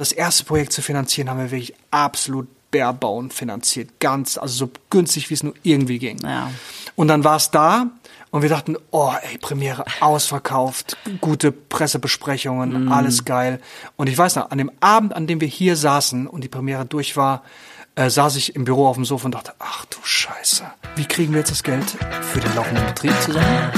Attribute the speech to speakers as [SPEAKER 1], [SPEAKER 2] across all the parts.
[SPEAKER 1] Das erste Projekt zu finanzieren, haben wir wirklich absolut barebauen finanziert. Ganz, also so günstig, wie es nur irgendwie ging.
[SPEAKER 2] Ja.
[SPEAKER 1] Und dann war es da und wir dachten, oh, ey, Premiere ausverkauft, gute Pressebesprechungen,
[SPEAKER 2] Mhm.
[SPEAKER 1] alles geil. Und ich weiß noch, an dem Abend, an dem wir hier saßen und die Premiere durch war, äh, saß ich im Büro auf dem Sofa und dachte, ach du Scheiße, wie kriegen wir jetzt das Geld für den laufenden Betrieb zusammen?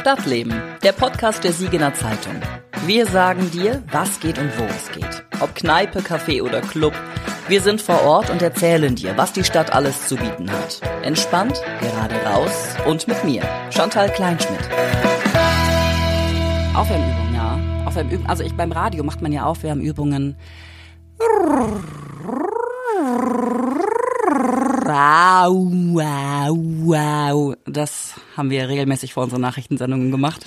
[SPEAKER 2] Stadtleben, der Podcast der Siegener Zeitung. Wir sagen dir, was geht und wo es geht. Ob Kneipe, Café oder Club. Wir sind vor Ort und erzählen dir, was die Stadt alles zu bieten hat. Entspannt, gerade raus und mit mir, Chantal Kleinschmidt. Aufwärmübungen, ja. Aufwärmübungen. Also ich beim Radio macht man ja Aufwärmübungen. Wow, wow, wow. Das haben wir regelmäßig vor unseren Nachrichtensendungen gemacht.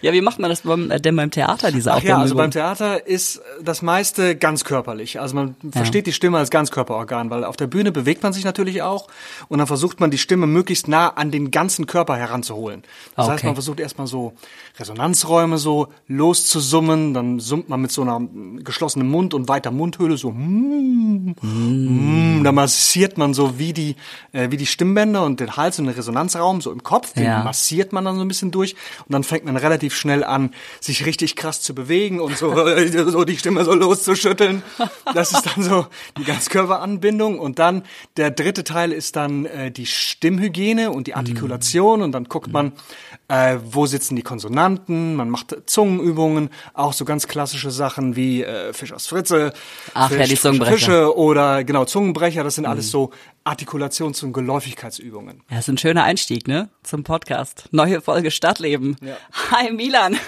[SPEAKER 2] Ja, wie macht man das beim, äh, denn beim Theater, diese
[SPEAKER 1] Ach ja, also beim Theater ist das meiste ganz körperlich. Also man versteht die Stimme als Ganzkörperorgan, weil auf der Bühne bewegt man sich natürlich auch und dann versucht man die Stimme möglichst nah an den ganzen Körper heranzuholen. Das heißt,
[SPEAKER 2] Okay.
[SPEAKER 1] man versucht erstmal so Resonanzräume so loszusummen, dann summt man mit so einer geschlossenen Mund und weiter Mundhöhle so mm, mm, da massiert man so wie die äh, wie die Stimmbänder und den Hals und den Resonanzraum so im Kopf, den
[SPEAKER 2] Ja.
[SPEAKER 1] massiert man dann so ein bisschen durch und dann fängt man relativ schnell an, sich richtig krass zu bewegen und so, so die Stimme so loszuschütteln. Das ist dann so die Ganzkörperanbindung und dann der dritte Teil ist dann äh, die Stimmhygiene und die Artikulation und dann guckt man, äh, wo sitzen die Konsonanten, man macht Zungenübungen, auch so ganz klassische Sachen wie äh, Fisch aus Fritze,
[SPEAKER 2] Ach
[SPEAKER 1] Fisch,
[SPEAKER 2] ja, die
[SPEAKER 1] Fische,
[SPEAKER 2] Zungenbrecher.
[SPEAKER 1] Fische oder genau Zungenbrecher, das sind alles so Artikulations- und Geläufigkeitsübungen.
[SPEAKER 2] Ja, ist ein schöner Einstieg, ne? Zum Podcast. Neue Folge Stadtleben.
[SPEAKER 1] Ja.
[SPEAKER 2] Hi Milan.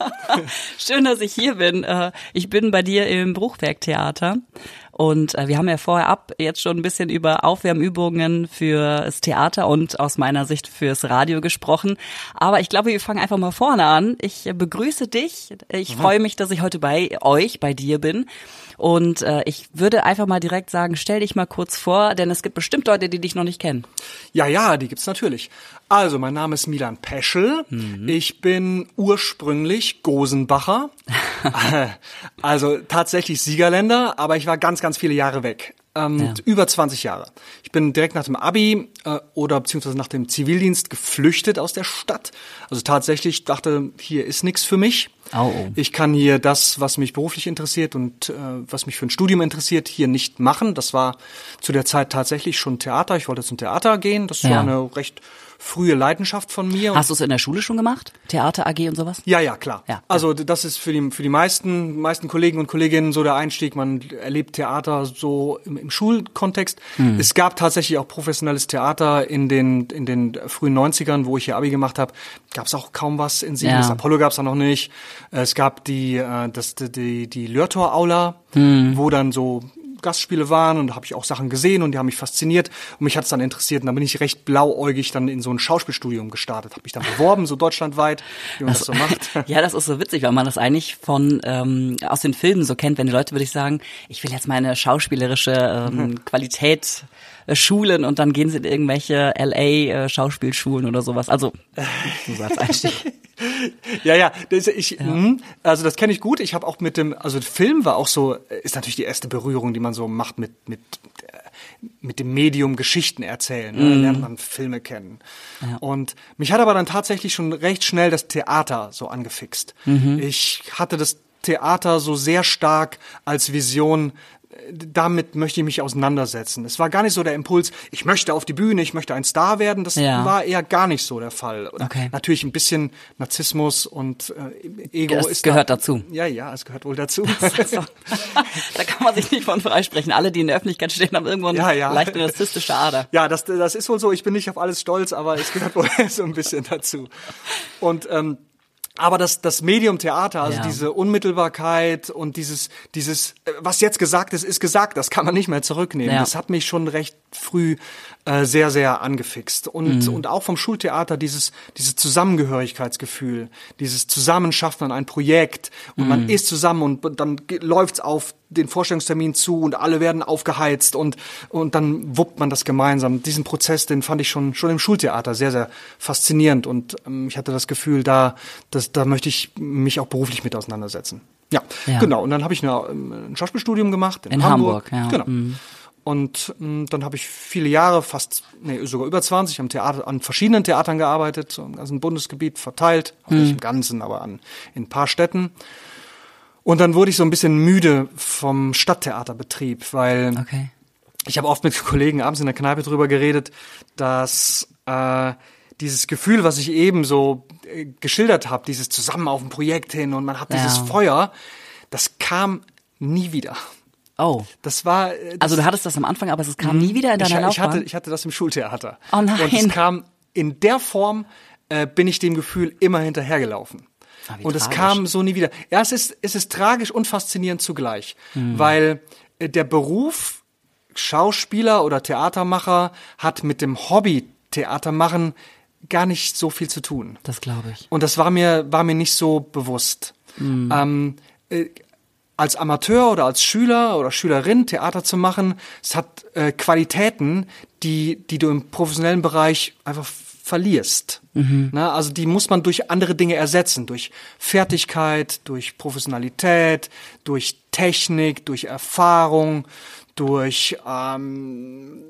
[SPEAKER 2] Schön, dass ich hier bin. Äh, Ich bin bei dir im Bruchwerk-Theater. Und äh, wir haben ja vorher ab jetzt schon ein bisschen über Aufwärmübungen fürs Theater und aus meiner Sicht fürs Radio gesprochen. Aber ich glaube, wir fangen einfach mal vorne an. Ich begrüße dich. Ich freue mich, dass ich heute bei euch, bei dir bin. Und äh, ich würde einfach mal direkt sagen, stell dich mal kurz vor, denn es gibt bestimmt Leute, die dich noch nicht kennen.
[SPEAKER 1] Ja, ja, die gibt's natürlich. Also, mein Name ist Milan Peschel. Ich bin ursprünglich Gosenbacher. Äh, also tatsächlich Siegerländer, aber ich war ganz, ganz viele Jahre weg. Ähm,
[SPEAKER 2] Ja.
[SPEAKER 1] Über 20 Jahre. Ich bin direkt nach dem Abi äh, oder beziehungsweise nach dem Zivildienst geflüchtet aus der Stadt. Also tatsächlich dachte, hier ist nichts für mich.
[SPEAKER 2] Oh, oh.
[SPEAKER 1] Ich kann hier das, was mich beruflich interessiert und äh, was mich für ein Studium interessiert, hier nicht machen. Das war zu der Zeit tatsächlich schon Theater. Ich wollte zum Theater gehen. Das
[SPEAKER 2] Ja.
[SPEAKER 1] war eine recht frühe Leidenschaft von mir.
[SPEAKER 2] Hast du es in der Schule schon gemacht? Theater AG und sowas?
[SPEAKER 1] Ja, ja, klar.
[SPEAKER 2] Ja.
[SPEAKER 1] Also das ist für die, für die meisten, meisten Kollegen und Kolleginnen so der Einstieg. Man erlebt Theater so im, im Schulkontext.
[SPEAKER 2] Hm.
[SPEAKER 1] Es gab tatsächlich auch professionelles Theater in den, in den frühen 90ern, wo ich hier Abi gemacht habe. Gab es auch kaum was in Siegen.
[SPEAKER 2] Ja.
[SPEAKER 1] Das Apollo gab es da noch nicht. Es gab die, äh, das, die, die, die Lörtor-Aula,
[SPEAKER 2] Hm.
[SPEAKER 1] wo dann so Gastspiele waren und da habe ich auch Sachen gesehen und die haben mich fasziniert und mich hat es dann interessiert und dann bin ich recht blauäugig dann in so ein Schauspielstudium gestartet, habe mich dann beworben, so deutschlandweit, wie man das so macht.
[SPEAKER 2] Ja, das ist so witzig, weil man das eigentlich von ähm, aus den Filmen so kennt, wenn die Leute, würde ich sagen, ich will jetzt meine schauspielerische ähm, Qualität äh, schulen und dann gehen sie in irgendwelche LA äh, Schauspielschulen oder sowas. Also so als Einstieg.
[SPEAKER 1] Ja, ja, das, ich, mh, also das kenne ich gut. Ich habe auch mit dem, also Film war auch so, äh, ist natürlich die erste Berührung, die man so macht mit mit äh, mit dem Medium Geschichten erzählen. Ne? Da lernt man Filme kennen. Und mich hat aber dann tatsächlich schon recht schnell das Theater so angefixt. Ich hatte das Theater so sehr stark als Vision damit möchte ich mich auseinandersetzen. Es war gar nicht so der Impuls, ich möchte auf die Bühne, ich möchte ein Star werden. Das
[SPEAKER 2] Ja.
[SPEAKER 1] war eher gar nicht so der Fall.
[SPEAKER 2] Okay.
[SPEAKER 1] Natürlich ein bisschen Narzissmus und äh, Ego
[SPEAKER 2] Das
[SPEAKER 1] ist
[SPEAKER 2] gehört
[SPEAKER 1] da,
[SPEAKER 2] dazu.
[SPEAKER 1] Ja, ja, es gehört wohl dazu.
[SPEAKER 2] Da kann man sich nicht von freisprechen. Alle, die in der Öffentlichkeit stehen, haben irgendwo eine
[SPEAKER 1] Ja, ja.
[SPEAKER 2] leichte narzisstische Ader.
[SPEAKER 1] ja, das, das ist wohl so. Ich bin nicht auf alles stolz, aber es gehört wohl so ein bisschen dazu. Und ähm, aber das, das Medium Theater, also
[SPEAKER 2] Ja.
[SPEAKER 1] diese Unmittelbarkeit und dieses, dieses, äh, was jetzt gesagt ist, ist gesagt, das kann man nicht mehr zurücknehmen.
[SPEAKER 2] Ja.
[SPEAKER 1] Das hat mich schon recht früh äh, sehr, sehr angefixt. Und,
[SPEAKER 2] Mhm.
[SPEAKER 1] und auch vom Schultheater dieses, dieses Zusammengehörigkeitsgefühl, dieses Zusammenschaffen an ein Projekt und
[SPEAKER 2] Mhm.
[SPEAKER 1] man ist zusammen und dann läuft's auf den Vorstellungstermin zu und alle werden aufgeheizt und, und dann wuppt man das gemeinsam. Diesen Prozess, den fand ich schon, schon im Schultheater sehr, sehr faszinierend und ähm, ich hatte das Gefühl, da, das, da möchte ich mich auch beruflich mit auseinandersetzen. Ja,
[SPEAKER 2] Ja.
[SPEAKER 1] genau. Und dann habe ich eine, ähm, ein Schauspielstudium gemacht in,
[SPEAKER 2] In
[SPEAKER 1] Hamburg.
[SPEAKER 2] Hamburg, ja. Mhm.
[SPEAKER 1] Und ähm, dann habe ich viele Jahre, fast, nee, sogar über 20, am Theater, an verschiedenen Theatern gearbeitet, so im ganzen Bundesgebiet verteilt,
[SPEAKER 2] Mhm.
[SPEAKER 1] nicht im Ganzen, aber an in ein paar Städten. Und dann wurde ich so ein bisschen müde vom Stadttheaterbetrieb, weil
[SPEAKER 2] Okay.
[SPEAKER 1] ich habe oft mit Kollegen abends in der Kneipe drüber geredet, dass äh, dieses Gefühl, was ich eben so äh, geschildert habe, dieses zusammen auf ein Projekt hin und man hat dieses
[SPEAKER 2] Ja.
[SPEAKER 1] Feuer, das kam nie wieder.
[SPEAKER 2] Oh.
[SPEAKER 1] Das war äh, das,
[SPEAKER 2] Also du hattest das am Anfang, aber es kam nie wieder in
[SPEAKER 1] ich,
[SPEAKER 2] deiner
[SPEAKER 1] ich
[SPEAKER 2] Laufbahn.
[SPEAKER 1] hatte ich hatte das im Schultheater.
[SPEAKER 2] Oh nein.
[SPEAKER 1] Und es kam in der Form äh, bin ich dem Gefühl immer hinterhergelaufen.
[SPEAKER 2] Ah,
[SPEAKER 1] und es kam so nie wieder. Ja, es ist es ist tragisch und faszinierend zugleich,
[SPEAKER 2] Hm.
[SPEAKER 1] weil äh, der Beruf Schauspieler oder Theatermacher hat mit dem Hobby Theatermachen gar nicht so viel zu tun.
[SPEAKER 2] das glaube ich.
[SPEAKER 1] Und das war mir, war mir nicht so bewusst. Ähm, äh, als Amateur oder als Schüler oder Schülerin Theater zu machen, es hat äh, Qualitäten, die, die du im professionellen Bereich einfach verlierst. Na, also die muss man durch andere Dinge ersetzen, durch Fertigkeit, durch Professionalität, durch Technik, durch Erfahrung, durch ähm,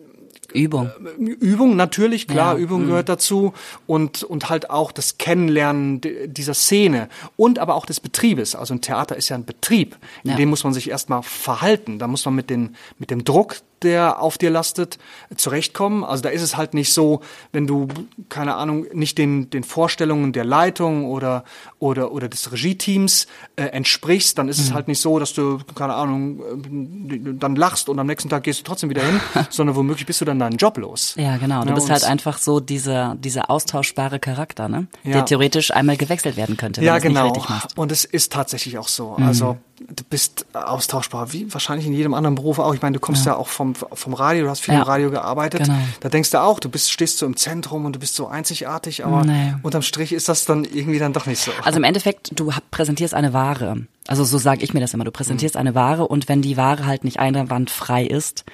[SPEAKER 2] Übung.
[SPEAKER 1] Übung natürlich, klar,
[SPEAKER 2] Ja,
[SPEAKER 1] Übung
[SPEAKER 2] mhm.
[SPEAKER 1] gehört dazu und, und halt auch das Kennenlernen dieser Szene und aber auch des Betriebes. Also ein Theater ist ja ein Betrieb, in
[SPEAKER 2] Ja.
[SPEAKER 1] dem muss man sich erstmal verhalten. Da muss man mit, den, mit dem Druck, der auf dir lastet, zurechtkommen. Also da ist es halt nicht so, wenn du, keine Ahnung, nicht den, den Vorstellungen der Leitung oder, oder, oder des Regieteams äh, entsprichst, dann ist
[SPEAKER 2] Mhm.
[SPEAKER 1] es halt nicht so, dass du, keine Ahnung, äh, dann lachst und am nächsten Tag gehst du trotzdem wieder hin, sondern womöglich bist du dann deinen Job los.
[SPEAKER 2] Ja, genau. Du
[SPEAKER 1] Ja,
[SPEAKER 2] bist
[SPEAKER 1] und-
[SPEAKER 2] halt einfach so dieser, dieser austauschbare Charakter, ne?
[SPEAKER 1] Ja.
[SPEAKER 2] Der theoretisch einmal gewechselt werden könnte, wenn
[SPEAKER 1] Ja,
[SPEAKER 2] du es nicht
[SPEAKER 1] genau.
[SPEAKER 2] richtig machst. Mhm.
[SPEAKER 1] Und es ist tatsächlich auch so. Also du bist austauschbar, wie wahrscheinlich in jedem anderen Beruf auch. Ich meine, du kommst ja, auch vom, vom Radio, du hast viel
[SPEAKER 2] Ja.
[SPEAKER 1] im Radio gearbeitet.
[SPEAKER 2] Genau.
[SPEAKER 1] Da denkst du auch, du bist, stehst so im Zentrum und du bist so einzigartig, aber
[SPEAKER 2] Nee.
[SPEAKER 1] unterm Strich ist das dann irgendwie dann doch nicht so.
[SPEAKER 2] Also im Endeffekt, du präsentierst eine Ware. Also so sage ich mir das immer. Du
[SPEAKER 1] Mhm.
[SPEAKER 2] präsentierst eine Ware und wenn die Ware halt nicht einwandfrei ist,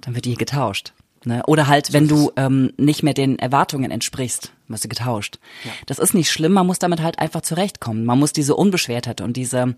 [SPEAKER 2] dann wird die getauscht. Ne? Oder halt, wenn du ähm, nicht mehr den Erwartungen entsprichst, wirst du getauscht. Das ist nicht schlimm, man muss damit halt einfach zurechtkommen. Man muss diese Unbeschwertheit und diese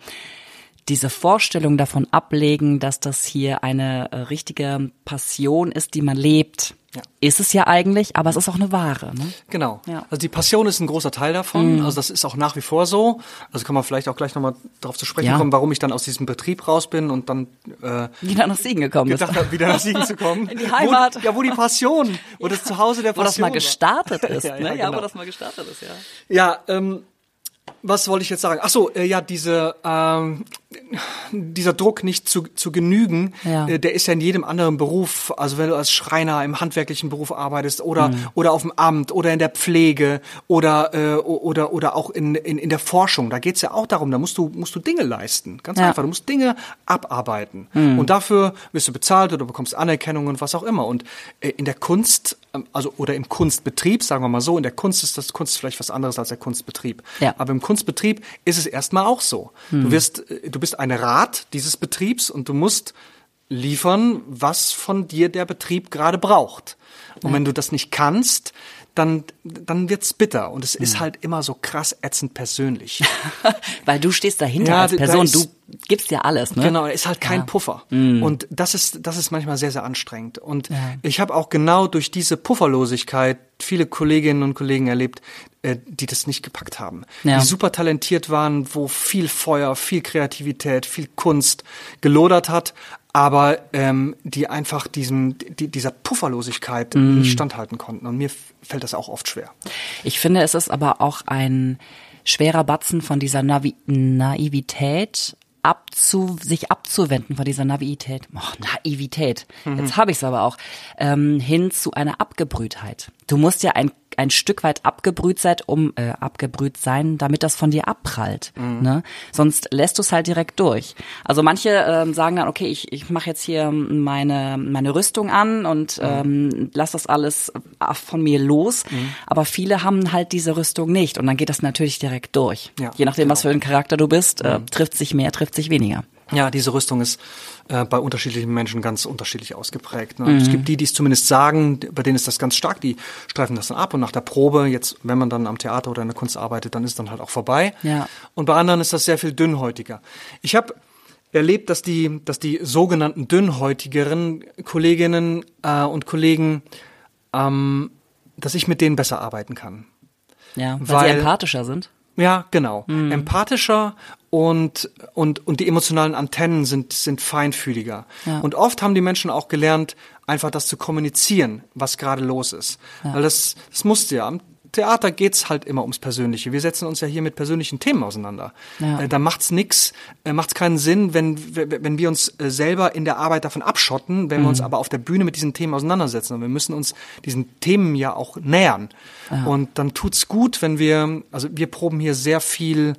[SPEAKER 2] diese Vorstellung davon ablegen, dass das hier eine äh, richtige Passion ist, die man lebt.
[SPEAKER 1] Ja.
[SPEAKER 2] Ist es ja eigentlich, aber es ist auch eine Ware. Ne?
[SPEAKER 1] Genau.
[SPEAKER 2] Ja.
[SPEAKER 1] Also die Passion ist ein großer Teil davon. Also das ist auch nach wie vor so. Also kann man vielleicht auch gleich nochmal darauf zu sprechen
[SPEAKER 2] Ja.
[SPEAKER 1] kommen, warum ich dann aus diesem Betrieb raus bin und dann äh,
[SPEAKER 2] Wieder nach Siegen gekommen ist.
[SPEAKER 1] gedacht habe, wieder nach Siegen zu kommen.
[SPEAKER 2] In die Heimat.
[SPEAKER 1] Wo, ja, wo die Passion, wo das Zuhause der
[SPEAKER 2] wo das
[SPEAKER 1] Passion
[SPEAKER 2] mal gestartet ist. Ne? ja,
[SPEAKER 1] genau.
[SPEAKER 2] wo das mal gestartet ist, ja.
[SPEAKER 1] Ja, ähm, was wollte ich jetzt sagen? Ach so, äh, ja, diese, ähm, dieser Druck nicht zu, zu genügen,
[SPEAKER 2] Ja.
[SPEAKER 1] äh, der ist ja in jedem anderen Beruf, also wenn du als Schreiner im handwerklichen Beruf arbeitest oder
[SPEAKER 2] Mhm.
[SPEAKER 1] oder auf dem Amt oder in der Pflege oder äh, oder oder auch in, in, in der Forschung, da geht's ja auch darum, da musst du musst du Dinge leisten, ganz
[SPEAKER 2] Ja. Mhm.
[SPEAKER 1] einfach, du musst Dinge abarbeiten und dafür wirst du bezahlt oder bekommst Anerkennung und was auch immer und äh, in der Kunst, also oder im Kunstbetrieb, sagen wir mal so, in der Kunst ist das Kunst vielleicht was anderes als der Kunstbetrieb,
[SPEAKER 2] Ja.
[SPEAKER 1] aber im Kunstbetrieb ist es erstmal auch so. Du wirst, äh, du bist eine Rat dieses Betriebs und du musst liefern, was von dir der Betrieb gerade braucht. Und wenn du das nicht kannst, dann, dann wird's bitter. Und es ist halt immer so krass ätzend persönlich.
[SPEAKER 2] Weil du stehst dahinter
[SPEAKER 1] Ja,
[SPEAKER 2] als Person,
[SPEAKER 1] ist-
[SPEAKER 2] du gibst ja alles, ne?
[SPEAKER 1] Genau, ist halt kein
[SPEAKER 2] Ja.
[SPEAKER 1] Puffer. Und das ist, das ist manchmal sehr, sehr anstrengend. Und
[SPEAKER 2] Ja.
[SPEAKER 1] ich habe auch genau durch diese Pufferlosigkeit viele Kolleginnen und Kollegen erlebt, die das nicht gepackt haben.
[SPEAKER 2] Ja.
[SPEAKER 1] Die super talentiert waren, wo viel Feuer, viel Kreativität, viel Kunst gelodert hat, aber ähm, die einfach diesem, die, dieser Pufferlosigkeit
[SPEAKER 2] Mhm.
[SPEAKER 1] nicht standhalten konnten. Und mir fällt das auch oft schwer.
[SPEAKER 2] Ich finde, es ist aber auch ein schwerer Batzen von dieser Navi Naivität abzu, sich abzuwenden von dieser Naivität, oh, Naivität, jetzt habe ich es aber auch, ähm, hin zu einer Abgebrühtheit. Du musst ja ein ein Stück weit abgebrüht sein, um äh, abgebrüht sein, damit das von dir abprallt. Ne? Sonst lässt du es halt direkt durch. Also manche ähm, sagen dann, okay, ich, ich mache jetzt hier meine meine Rüstung an und ähm, lass das alles von mir los. Aber viele haben halt diese Rüstung nicht und dann geht das natürlich direkt durch.
[SPEAKER 1] Ja,
[SPEAKER 2] Je nachdem, was
[SPEAKER 1] genau.
[SPEAKER 2] für ein Charakter du bist, äh, trifft sich mehr, trifft sich weniger.
[SPEAKER 1] Ja, diese Rüstung ist äh, bei unterschiedlichen Menschen ganz unterschiedlich ausgeprägt. Ne? Mhm. Es gibt die, die es zumindest sagen, bei denen ist das ganz stark, die streifen das dann ab und nach der Probe, jetzt, wenn man dann am Theater oder in der Kunst arbeitet, dann ist dann halt auch vorbei.
[SPEAKER 2] Ja.
[SPEAKER 1] Und bei anderen ist das sehr viel dünnhäutiger. Ich habe erlebt, dass die, dass die sogenannten dünnhäutigeren Kolleginnen äh, und Kollegen, ähm, dass ich mit denen besser arbeiten kann.
[SPEAKER 2] Ja, weil, weil sie empathischer sind.
[SPEAKER 1] Ja, genau. Mhm. Empathischer und, und, und die emotionalen Antennen sind, sind feinfühliger. Ja. Und oft haben die Menschen auch gelernt, einfach das zu kommunizieren, was gerade los ist. Ja. Weil das, das musste ja. Am Theater geht's halt immer ums Persönliche. Wir setzen uns ja hier mit persönlichen Themen auseinander. Ja. Äh, da macht's nix, äh, macht's keinen Sinn, wenn, wenn wir uns äh, selber in der Arbeit davon abschotten, wenn mhm. wir uns aber auf der Bühne mit diesen Themen auseinandersetzen. Und wir müssen uns diesen Themen ja auch nähern. Ja. Und dann tut's gut, wenn wir, also wir proben hier sehr viel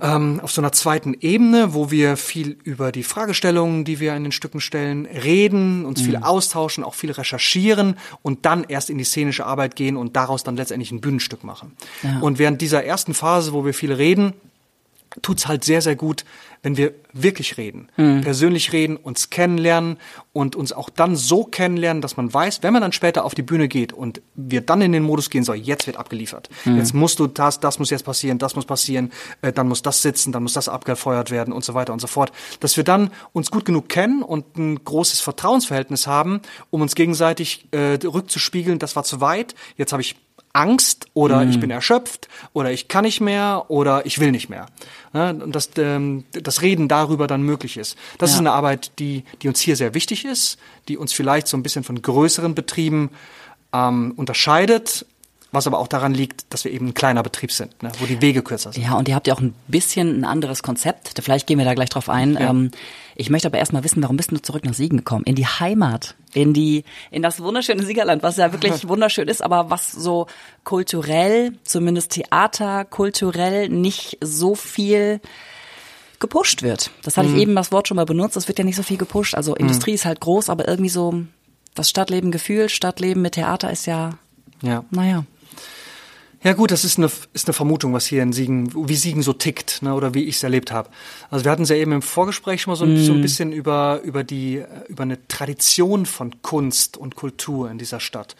[SPEAKER 1] ähm, auf so einer zweiten Ebene, wo wir viel über die Fragestellungen, die wir in den Stücken stellen, reden, uns mhm. viel austauschen, auch viel recherchieren und dann erst in die szenische Arbeit gehen und daraus dann letztendlich ein Bühnenstück machen. Ja. Und während dieser ersten Phase, wo wir viel reden, tut's halt sehr, sehr gut, wenn wir wirklich reden, mhm. persönlich reden, uns kennenlernen und uns auch dann so kennenlernen, dass man weiß, wenn man dann später auf die Bühne geht und wir dann in den Modus gehen soll, jetzt wird abgeliefert. Mhm. Jetzt musst du das, das muss jetzt passieren, das muss passieren, äh, dann muss das sitzen, dann muss das abgefeuert werden und so weiter und so fort. Dass wir dann uns gut genug kennen und ein großes Vertrauensverhältnis haben, um uns gegenseitig äh, rückzuspiegeln, das war zu weit, jetzt habe ich Angst oder mhm. ich bin erschöpft oder ich kann nicht mehr oder ich will nicht mehr. Ja, und dass ähm, das Reden darüber dann möglich ist. Das ja. ist eine Arbeit, die, die uns hier sehr wichtig ist, die uns vielleicht so ein bisschen von größeren Betrieben ähm, unterscheidet, was aber auch daran liegt, dass wir eben ein kleiner Betrieb sind, ne, wo die Wege kürzer sind.
[SPEAKER 2] Ja, und ihr habt ja auch ein bisschen ein anderes Konzept. Vielleicht gehen wir da gleich drauf ein. Ja. Ähm, ich möchte aber erstmal wissen, warum bist du zurück nach Siegen gekommen? In die Heimat, in die, in das wunderschöne Siegerland, was ja wirklich wunderschön ist, aber was so kulturell, zumindest Theater, kulturell nicht so viel gepusht wird. Das hatte mhm. ich eben das Wort schon mal benutzt. Es wird ja nicht so viel gepusht. Also mhm. Industrie ist halt groß, aber irgendwie so das Stadtleben gefühlt, Stadtleben mit Theater ist ja, ja. naja.
[SPEAKER 1] Ja gut, das ist eine, ist eine Vermutung, was hier in Siegen, wie Siegen so tickt, ne, oder wie ich es erlebt habe. Also wir hatten es ja eben im Vorgespräch schon mal so, mm. so ein mhm. bisschen über, über die, über eine Tradition von Kunst und Kultur in dieser Stadt.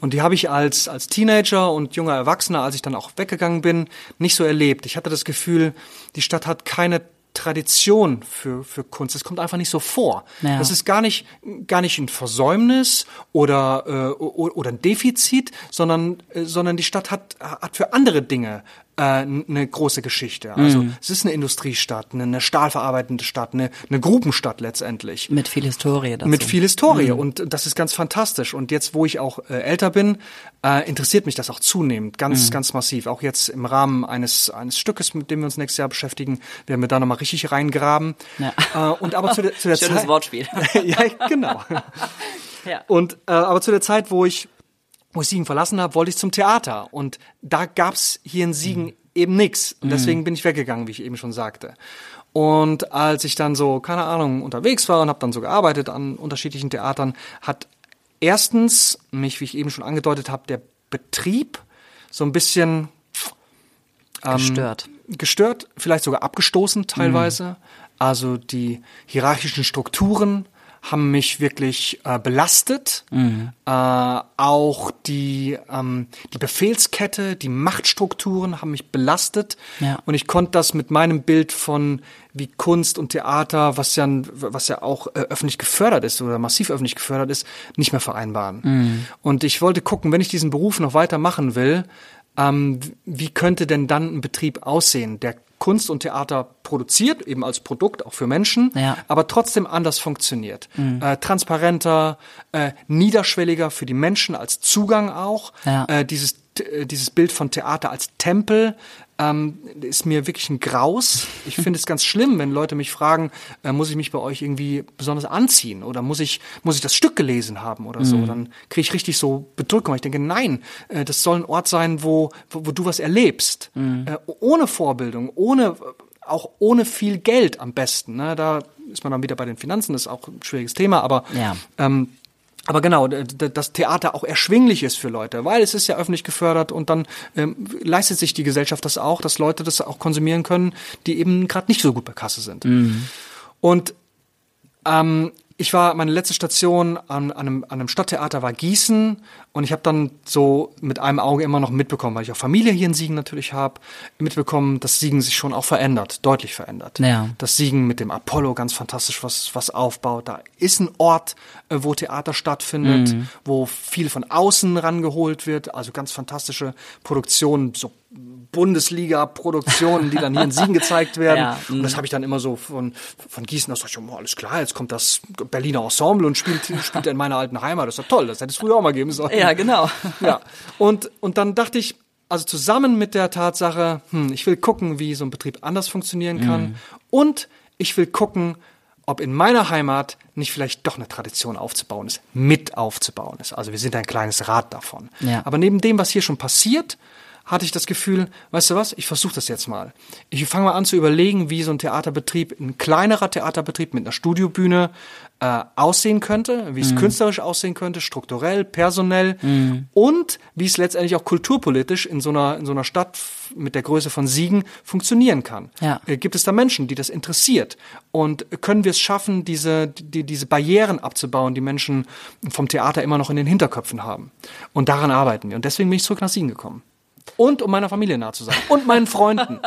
[SPEAKER 1] Und die habe ich als, als Teenager und junger Erwachsener, als ich dann auch weggegangen bin, nicht so erlebt. Ich hatte das Gefühl, die Stadt hat keine Tradition für, für Kunst. Es kommt einfach nicht so vor. Ja. Das ist gar nicht, gar nicht ein Versäumnis oder, äh, oder ein Defizit, sondern, äh, sondern die Stadt hat, hat für andere Dinge eine große Geschichte. Also mhm. es ist eine Industriestadt, eine, eine stahlverarbeitende Stadt, eine, eine Grubenstadt letztendlich.
[SPEAKER 2] Mit viel Historie
[SPEAKER 1] dazu. Mit viel Historie mhm. und das ist ganz fantastisch. Und jetzt, wo ich auch äh, älter bin, äh, interessiert mich das auch zunehmend, ganz, mhm. ganz massiv. Auch jetzt im Rahmen eines, eines Stückes, mit dem wir uns nächstes Jahr beschäftigen, werden wir da nochmal richtig reingraben. Ja. Äh, und aber zu der, zu der
[SPEAKER 2] Schönes
[SPEAKER 1] Zeit.
[SPEAKER 2] Wortspiel.
[SPEAKER 1] ja, genau. ja. Und äh, aber zu der Zeit, wo ich wo ich Siegen verlassen habe, wollte ich zum Theater. Und da gab's hier in Siegen mhm. eben nix. Und deswegen mhm. bin ich weggegangen, wie ich eben schon sagte. Und als ich dann so, keine Ahnung, unterwegs war und habe dann so gearbeitet an unterschiedlichen Theatern, hat erstens mich, wie ich eben schon angedeutet habe, der Betrieb so ein bisschen
[SPEAKER 2] ähm, gestört.
[SPEAKER 1] Gestört, vielleicht sogar abgestoßen teilweise. Mhm. Also die hierarchischen Strukturen haben mich wirklich äh, belastet. Mhm. Äh, auch die, ähm, die Befehlskette, die Machtstrukturen haben mich belastet. Ja. Und ich konnte das mit meinem Bild von wie Kunst und Theater, was ja, was ja auch äh, öffentlich gefördert ist oder massiv öffentlich gefördert ist, nicht mehr vereinbaren. Mhm. Und ich wollte gucken, wenn ich diesen Beruf noch weiter machen will, ähm, wie könnte denn dann ein Betrieb aussehen, der Kunst und Theater produziert, eben als Produkt, auch für Menschen, ja. aber trotzdem anders funktioniert. Mhm. Äh, transparenter, äh, niederschwelliger für die Menschen als Zugang auch. Ja. Äh, dieses äh, dieses Bild von Theater als Tempel ähm, ist mir wirklich ein Graus. Ich finde es ganz schlimm, wenn Leute mich fragen, äh, muss ich mich bei euch irgendwie besonders anziehen oder muss ich muss ich das Stück gelesen haben oder so. Mhm. Dann kriege ich richtig so Bedrückung. Ich denke, nein, äh, das soll ein Ort sein, wo wo, wo du was erlebst, mhm. äh, ohne Vorbildung, ohne auch ohne viel Geld am besten. Ne? Da ist man dann wieder bei den Finanzen, das ist auch ein schwieriges Thema, aber ja. ähm, aber genau, das Theater auch erschwinglich ist für Leute, weil es ist ja öffentlich gefördert und dann ähm, leistet sich die Gesellschaft das auch, dass Leute das auch konsumieren können, die eben gerade nicht so gut bei Kasse sind. Und ähm, ich war, meine letzte Station an, an, einem, an einem Stadttheater war Gießen und ich habe dann so mit einem Auge immer noch mitbekommen, weil ich auch Familie hier in Siegen natürlich habe, mitbekommen, dass Siegen sich schon auch verändert, deutlich verändert.
[SPEAKER 2] Ja.
[SPEAKER 1] Das Siegen mit dem Apollo ganz fantastisch was, was aufbaut. Da ist ein Ort, äh, wo Theater stattfindet, wo viel von außen rangeholt wird, also ganz fantastische Produktionen, so Bundesliga-Produktionen, die dann hier in Siegen gezeigt werden.
[SPEAKER 2] Ja,
[SPEAKER 1] und das habe ich dann immer so von, von Gießen aus, dachte ich, oh, alles klar, jetzt kommt das Berliner Ensemble und spielt, spielt in meiner alten Heimat. Das ist doch toll, das hätte es früher auch mal geben sollen.
[SPEAKER 2] Ja, genau.
[SPEAKER 1] Ja, und, und dann dachte ich, also zusammen mit der Tatsache, hm, ich will gucken, wie so ein Betrieb anders funktionieren kann
[SPEAKER 2] Mhm.
[SPEAKER 1] und ich will gucken, ob in meiner Heimat nicht vielleicht doch eine Tradition aufzubauen ist, mit aufzubauen ist. Also wir sind ein kleines Rad davon.
[SPEAKER 2] Ja.
[SPEAKER 1] Aber neben dem, was hier schon passiert, hatte ich das Gefühl, weißt du was, ich versuche das jetzt mal. Ich fange mal an zu überlegen, wie so ein Theaterbetrieb, ein kleinerer Theaterbetrieb mit einer Studiobühne äh, aussehen könnte, wie es künstlerisch aussehen könnte, strukturell, personell und wie es letztendlich auch kulturpolitisch in so einer, in so einer Stadt mit der Größe von Siegen funktionieren kann.
[SPEAKER 2] Ja.
[SPEAKER 1] Äh, Gibt es da Menschen, die das interessiert? Und können wir es schaffen, diese, die, diese Barrieren abzubauen, die Menschen vom Theater immer noch in den Hinterköpfen haben? Und daran arbeiten wir. Und deswegen bin ich zurück nach Siegen gekommen. Und um meiner Familie nahe zu sein. Und meinen Freunden.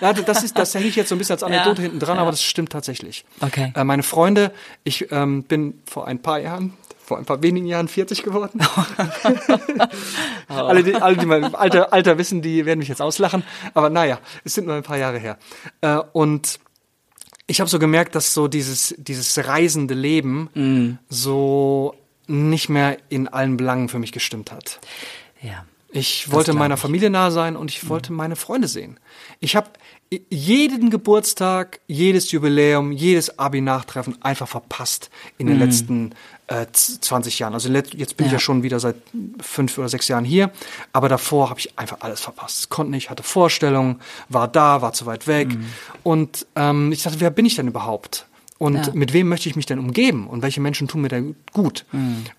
[SPEAKER 1] Ja, das ist, das hänge ich jetzt so ein bisschen als Anekdote
[SPEAKER 2] Ja,
[SPEAKER 1] hinten dran,
[SPEAKER 2] ja.
[SPEAKER 1] aber das stimmt tatsächlich.
[SPEAKER 2] Okay.
[SPEAKER 1] Äh, meine Freunde, ich ähm, bin vor ein paar Jahren, vor ein paar wenigen Jahren 40 geworden. alle, die, alle, die mein Alter, Alter wissen, die werden mich jetzt auslachen. Aber naja, es sind nur ein paar Jahre her. Äh, und ich habe so gemerkt, dass so dieses, dieses reisende Leben so nicht mehr in allen Belangen für mich gestimmt hat.
[SPEAKER 2] Ja.
[SPEAKER 1] Ich wollte meiner
[SPEAKER 2] ich.
[SPEAKER 1] Familie nahe sein und ich wollte meine Freunde sehen. Ich habe jeden Geburtstag, jedes Jubiläum, jedes Abi-Nachtreffen einfach verpasst in den letzten äh, z- 20 Jahren. Also jetzt bin ich
[SPEAKER 2] Ja.
[SPEAKER 1] ja schon wieder seit fünf oder sechs Jahren hier, aber davor habe ich einfach alles verpasst. Konnte nicht, hatte Vorstellungen, war da, war zu weit weg und ähm, ich dachte, wer bin ich denn überhaupt? Und
[SPEAKER 2] Ja.
[SPEAKER 1] mit wem möchte ich mich denn umgeben? Und welche Menschen tun mir denn gut?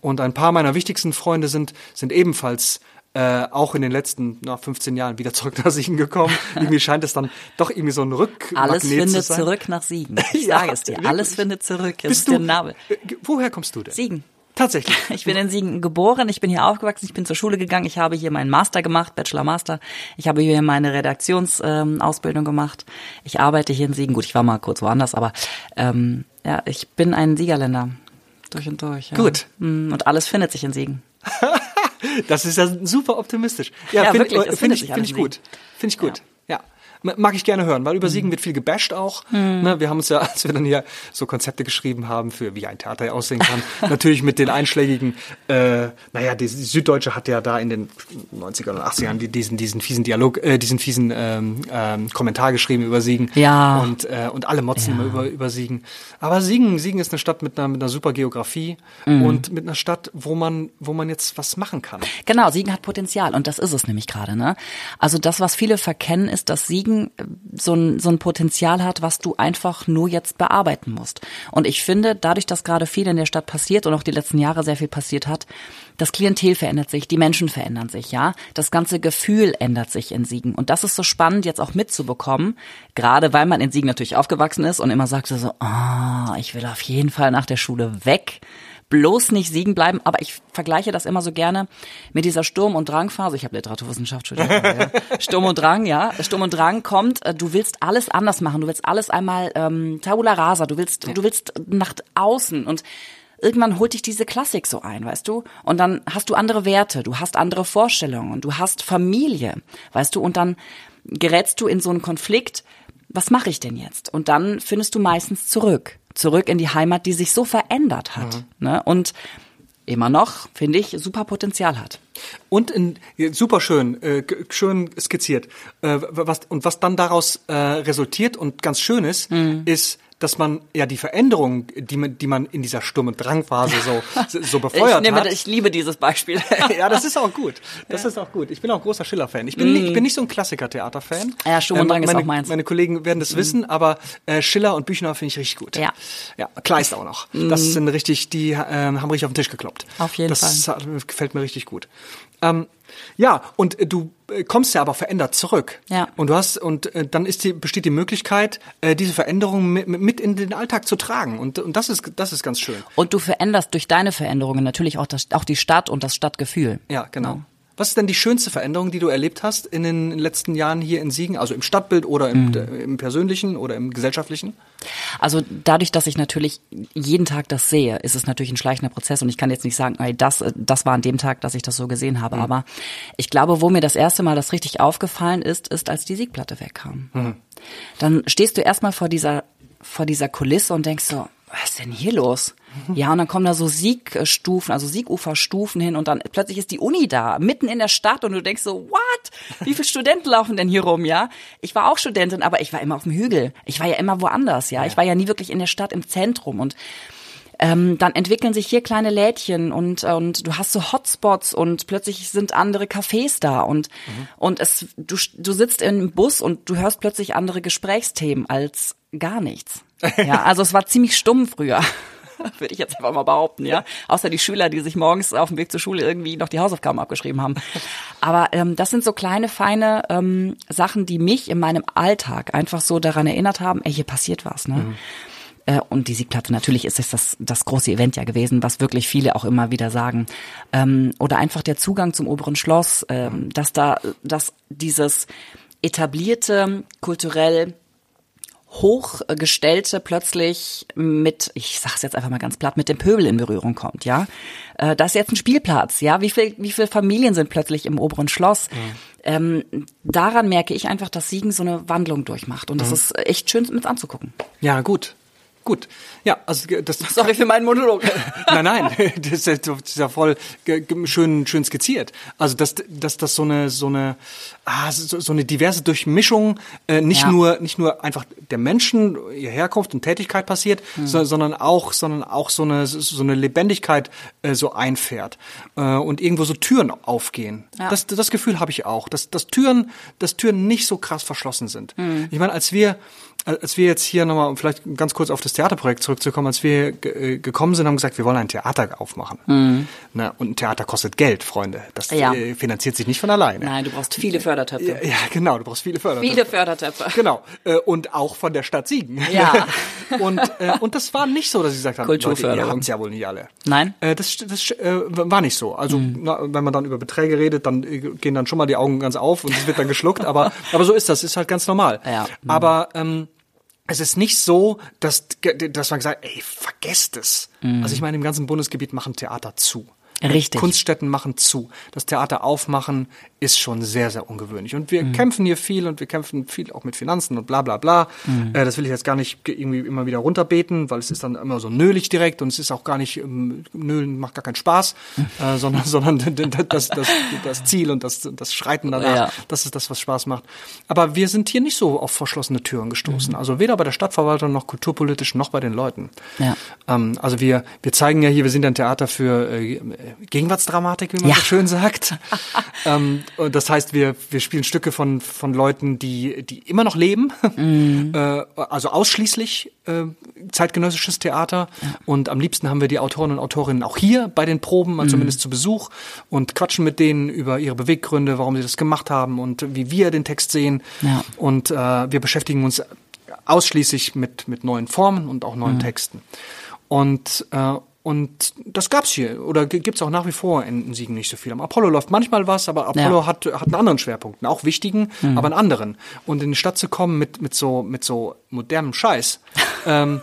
[SPEAKER 1] Und ein paar meiner wichtigsten Freunde sind, sind ebenfalls äh, auch in den letzten na, 15 Jahren wieder zurück nach Siegen gekommen. irgendwie scheint es dann doch irgendwie so ein Rückmagnet
[SPEAKER 2] Alles findet zurück nach Siegen. Ich
[SPEAKER 1] Ja,
[SPEAKER 2] sage es dir.
[SPEAKER 1] wirklich.
[SPEAKER 2] Alles findet zurück. Das
[SPEAKER 1] Bist
[SPEAKER 2] ist
[SPEAKER 1] du,
[SPEAKER 2] der Name.
[SPEAKER 1] äh, woher kommst du denn?
[SPEAKER 2] Siegen.
[SPEAKER 1] Tatsächlich.
[SPEAKER 2] Ich bin in Siegen geboren, ich bin hier aufgewachsen, ich bin zur Schule gegangen, ich habe hier meinen Master gemacht, Bachelor Master. Ich habe hier meine Redaktionsausbildung ähm, gemacht. Ich arbeite hier in Siegen. Gut, ich war mal kurz woanders, aber ähm, ja, ich bin ein Siegerländer. Durch und durch. Ja.
[SPEAKER 1] Gut.
[SPEAKER 2] Mm, Und alles findet sich in Siegen.
[SPEAKER 1] Das ist ja super optimistisch.
[SPEAKER 2] Ja,
[SPEAKER 1] find-
[SPEAKER 2] wirklich, es
[SPEAKER 1] Finde
[SPEAKER 2] findet
[SPEAKER 1] ich,
[SPEAKER 2] sich
[SPEAKER 1] find ich gut. Finde ich gut. Ja. Mag ich gerne hören, weil über Siegen wird viel gebasht auch. Ne, wir haben uns ja, als wir dann hier so Konzepte geschrieben haben für wie ein Theater aussehen kann, natürlich mit den einschlägigen, äh, naja, die, Süddeutsche hat ja da in den 90er und 80ern die, diesen, diesen fiesen Dialog, äh, diesen fiesen ähm, ähm, Kommentar geschrieben über Siegen.
[SPEAKER 2] Ja.
[SPEAKER 1] Und, äh, und alle motzen immer über, über Siegen. Aber Siegen, Siegen ist eine Stadt mit einer, mit einer super Geografie und mit einer Stadt, wo man, wo man jetzt was machen kann.
[SPEAKER 2] Genau, Siegen hat Potenzial und das ist es nämlich gerade. Ne? Also das, was viele verkennen, ist, dass Siegen äh, so ein, so ein Potenzial hat, was du einfach nur jetzt bearbeiten musst. Und ich finde, dadurch, dass gerade viel in der Stadt passiert und auch die letzten Jahre sehr viel passiert hat, das Klientel verändert sich, die Menschen verändern sich, ja. Das ganze Gefühl ändert sich in Siegen. Und das ist so spannend, jetzt auch mitzubekommen, gerade weil man in Siegen natürlich aufgewachsen ist und immer sagte so, ah, ich will auf jeden Fall nach der Schule weg bloß nicht Siegen bleiben, aber ich vergleiche das immer so gerne mit dieser Sturm- und Drangphase. Ich habe Literaturwissenschaft studiert. ja. Sturm und Drang, ja. Sturm und Drang kommt, äh, du willst alles anders machen, du willst alles einmal ähm, tabula rasa, du willst, du willst nach außen und irgendwann holt dich diese Klassik so ein, weißt du? Und dann hast du andere Werte, du hast andere Vorstellungen, du hast Familie, weißt du? Und dann gerätst du in so einen Konflikt, was mache ich denn jetzt? Und dann findest du meistens zurück. Zurück in die Heimat, die sich so verändert hat. Ne? Und immer noch, finde ich, super Potenzial hat.
[SPEAKER 1] Und in, super schön, äh, schön skizziert. Äh, was, und was dann daraus äh, resultiert und ganz schön ist, ist, dass man ja die Veränderung, die man, die man in dieser Sturm- und Drangphase so, so befeuert
[SPEAKER 2] ich, nehme,
[SPEAKER 1] hat.
[SPEAKER 2] ich liebe dieses Beispiel.
[SPEAKER 1] ja, das ist auch gut. Das ist auch gut. Ich bin auch großer Schiller-Fan. Ich bin, nicht, ich bin nicht so ein Klassiker-Theater-Fan.
[SPEAKER 2] Ja, Sturm und
[SPEAKER 1] Äh,
[SPEAKER 2] Drang ist
[SPEAKER 1] meine,
[SPEAKER 2] auch meins.
[SPEAKER 1] Meine Kollegen werden das wissen, aber äh, Schiller und Büchner finde ich richtig gut.
[SPEAKER 2] Ja.
[SPEAKER 1] Ja, Kleist auch noch. Das sind richtig, die ähm, haben richtig auf den Tisch gekloppt.
[SPEAKER 2] Auf jeden
[SPEAKER 1] das Fall. Das gefällt mir richtig gut. Ähm, ja, und äh, du äh, kommst ja aber verändert zurück.
[SPEAKER 2] Ja.
[SPEAKER 1] Und du hast und äh, dann ist die besteht die Möglichkeit, diese Veränderungen mit, mit in den Alltag zu tragen und und das ist das ist ganz schön.
[SPEAKER 2] Und du veränderst durch deine Veränderungen natürlich auch, das, auch die Stadt und das Stadtgefühl.
[SPEAKER 1] Ja, genau. Was ist denn die schönste Veränderung, die du erlebt hast in den letzten Jahren hier in Siegen? Also im Stadtbild oder im, äh, im persönlichen oder im gesellschaftlichen?
[SPEAKER 2] Also dadurch, dass ich natürlich jeden Tag das sehe, ist es natürlich ein schleichender Prozess und ich kann jetzt nicht sagen, ey, das, äh, das war an dem Tag, dass ich das so gesehen habe. Aber ich glaube, wo mir das erste Mal das richtig aufgefallen ist, ist, als die Siegplatte wegkam. Dann stehst du erstmal vor dieser, vor dieser Kulisse und denkst so, was ist denn hier los? Ja, und dann kommen da so Siegstufen, also Sieguferstufen hin und dann plötzlich ist die Uni da, mitten in der Stadt und du denkst so, what? Wie viele Studenten laufen denn hier rum, ja? Ich war auch Studentin, aber ich war immer auf dem Hügel. Ich war ja immer woanders, ja? Ich war ja nie wirklich in der Stadt im Zentrum und ähm, dann entwickeln sich hier kleine Lädchen und und du hast so Hotspots und plötzlich sind andere Cafés da und und es du du sitzt im Bus und du hörst plötzlich andere Gesprächsthemen als gar nichts. Ja, also es war ziemlich stumm früher. Würde ich jetzt einfach mal behaupten, ja. Außer die Schüler, die sich morgens auf dem Weg zur Schule irgendwie noch die Hausaufgaben abgeschrieben haben. Aber ähm, das sind so kleine, feine ähm, Sachen, die mich in meinem Alltag einfach so daran erinnert haben, ey, hier passiert was, ne? Äh, Und die Siegplatte, natürlich ist es das, das große Event ja gewesen, was wirklich viele auch immer wieder sagen. Ähm, oder einfach der Zugang zum oberen Schloss, ähm, dass da, dass dieses etablierte, kulturell hochgestellte plötzlich mit, ich sag's jetzt einfach mal ganz platt, mit dem Pöbel in Berührung kommt, ja. Äh, das ist jetzt ein Spielplatz, ja. Wie viel, wie viele Familien sind plötzlich im oberen Schloss? Ähm, daran merke ich einfach, dass Siegen so eine Wandlung durchmacht und das ist echt schön mit anzugucken.
[SPEAKER 1] Ja, gut. Gut. Ja, also das
[SPEAKER 2] Sorry für meinen Monolog.
[SPEAKER 1] nein, nein, das ist ja, voll schön, schön skizziert. Also dass, dass das so eine so eine ah, so, so eine diverse Durchmischung äh, nicht
[SPEAKER 2] Ja.
[SPEAKER 1] nur nicht nur einfach der Menschen ihre Herkunft und Tätigkeit passiert, so, sondern auch sondern auch so eine so eine Lebendigkeit äh, so einfährt äh, und irgendwo so Türen aufgehen.
[SPEAKER 2] Ja.
[SPEAKER 1] Das das Gefühl habe ich auch, dass dass Türen dass Türen nicht so krass verschlossen sind. Ich meine, als wir als wir jetzt hier nochmal, um vielleicht ganz kurz auf das Theaterprojekt zurückzukommen, als wir äh, gekommen sind, haben gesagt, wir wollen ein Theater aufmachen. Na, und ein Theater kostet Geld, Freunde. Das
[SPEAKER 2] Ja.
[SPEAKER 1] äh, finanziert sich nicht von alleine.
[SPEAKER 2] Nein, du brauchst viele Fördertöpfe.
[SPEAKER 1] Ja, genau, du brauchst viele Förder.
[SPEAKER 2] Viele Fördertöpfe.
[SPEAKER 1] Genau. Äh, Und auch von der Stadt Siegen.
[SPEAKER 2] Ja.
[SPEAKER 1] und, äh, und das war nicht so, dass sie gesagt haben, Leute,
[SPEAKER 2] Kulturförderung.
[SPEAKER 1] ihr habt's ja wohl nicht alle.
[SPEAKER 2] Nein?
[SPEAKER 1] Äh, das das äh, war nicht so. Also
[SPEAKER 2] Mhm.
[SPEAKER 1] na, wenn man dann über Beträge redet, dann äh, gehen dann schon mal die Augen ganz auf und es wird dann geschluckt. aber, aber so ist das, ist halt ganz normal.
[SPEAKER 2] Ja. Mhm.
[SPEAKER 1] Aber ähm, es ist nicht so, dass, dass man gesagt, ey, vergesst es. Also ich meine, im ganzen Bundesgebiet machen Theater zu.
[SPEAKER 2] Mhm. Richtig.
[SPEAKER 1] Kunststätten machen zu. Das Theater aufmachen ist schon sehr, sehr ungewöhnlich. Und
[SPEAKER 2] Mhm.
[SPEAKER 1] wir kämpfen hier viel und wir kämpfen viel auch mit Finanzen und bla bla bla.
[SPEAKER 2] Mhm.
[SPEAKER 1] Äh, das will ich jetzt gar nicht ge- irgendwie immer wieder runterbeten, weil es ist dann immer so nölig direkt und es ist auch gar nicht, ähm, nölen macht gar keinen Spaß, äh, sondern, sondern das, das, das Ziel und das, das Schreiten danach,
[SPEAKER 2] Ja.
[SPEAKER 1] das ist das, was Spaß macht. Aber wir sind hier nicht so auf verschlossene Türen
[SPEAKER 2] Mhm.
[SPEAKER 1] gestoßen. Also weder bei der Stadtverwaltung noch kulturpolitisch noch bei den Leuten.
[SPEAKER 2] Ja.
[SPEAKER 1] Ähm, also wir, wir zeigen ja hier, wir sind ein Theater für äh, Gegenwartsdramatik, wie man
[SPEAKER 2] Ja.
[SPEAKER 1] so schön sagt. ähm, und das heißt, wir, wir spielen Stücke von, von Leuten, die, die immer noch leben,
[SPEAKER 2] Mhm.
[SPEAKER 1] äh, also ausschließlich äh, zeitgenössisches Theater. Und am liebsten haben wir die Autoren und Autorinnen auch hier bei den Proben,
[SPEAKER 2] Mhm.
[SPEAKER 1] also zumindest zu Besuch und quatschen mit denen über ihre Beweggründe, warum sie das gemacht haben und wie wir den Text sehen.
[SPEAKER 2] Ja.
[SPEAKER 1] Und äh, wir beschäftigen uns ausschließlich mit, mit neuen Formen und auch neuen Texten. Und, äh, und das gab's hier oder gibt's auch nach wie vor in, Siegen nicht so viel. Am Apollo läuft manchmal was, aber Apollo
[SPEAKER 2] Ja.
[SPEAKER 1] hat, hat einen anderen Schwerpunkt, einen auch wichtigen,
[SPEAKER 2] Mhm.
[SPEAKER 1] aber einen anderen. Und in die Stadt zu kommen mit, mit so, mit so modernem Scheiß, ähm,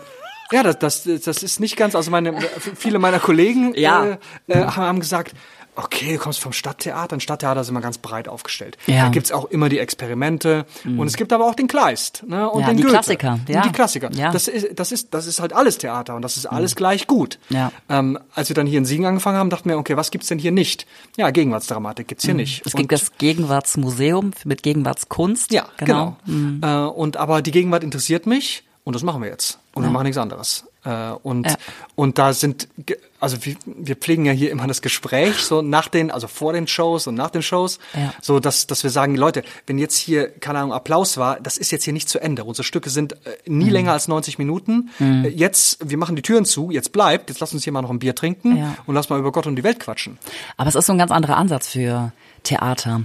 [SPEAKER 1] ja, das, das, das ist nicht ganz, also meine, viele meiner Kollegen
[SPEAKER 2] Ja.
[SPEAKER 1] äh, äh, haben gesagt, okay, du kommst vom Stadttheater, ein Stadttheater ist immer ganz breit aufgestellt.
[SPEAKER 2] Ja.
[SPEAKER 1] Da gibt's auch immer die Experimente und es gibt aber auch den Kleist ne, und
[SPEAKER 2] Ja,
[SPEAKER 1] den
[SPEAKER 2] die
[SPEAKER 1] Goethe.
[SPEAKER 2] Klassiker, ja.
[SPEAKER 1] Und die Klassiker.
[SPEAKER 2] Ja.
[SPEAKER 1] Das, ist, das, ist, das ist halt alles Theater und das ist alles gleich gut.
[SPEAKER 2] Ja.
[SPEAKER 1] Ähm, als wir dann hier in Siegen angefangen haben, dachten wir, okay, was gibt's denn hier nicht? Ja, Gegenwartsdramatik gibt's hier nicht.
[SPEAKER 2] Es
[SPEAKER 1] Und-
[SPEAKER 2] gibt das Gegenwartsmuseum mit Gegenwartskunst.
[SPEAKER 1] ja, genau. Äh, und aber die Gegenwart interessiert mich Und das machen wir jetzt. Und wir machen nichts anderes. Äh, und,
[SPEAKER 2] Ja.
[SPEAKER 1] und da sind, also wir, wir pflegen ja hier immer das Gespräch, so nach den, also vor den Shows und nach den Shows,
[SPEAKER 2] Ja.
[SPEAKER 1] so dass, dass wir sagen, Leute, wenn jetzt hier, keine Ahnung, Applaus war, das ist jetzt hier nicht zu Ende. Unsere Stücke sind äh,
[SPEAKER 2] Mhm.
[SPEAKER 1] nie länger als 90 Minuten. Äh, jetzt, wir machen die Türen zu, jetzt bleibt, jetzt lass uns hier mal noch ein Bier trinken
[SPEAKER 2] Ja.
[SPEAKER 1] und lass mal über Gott und die Welt quatschen.
[SPEAKER 2] Aber es ist so ein ganz anderer Ansatz für Theater.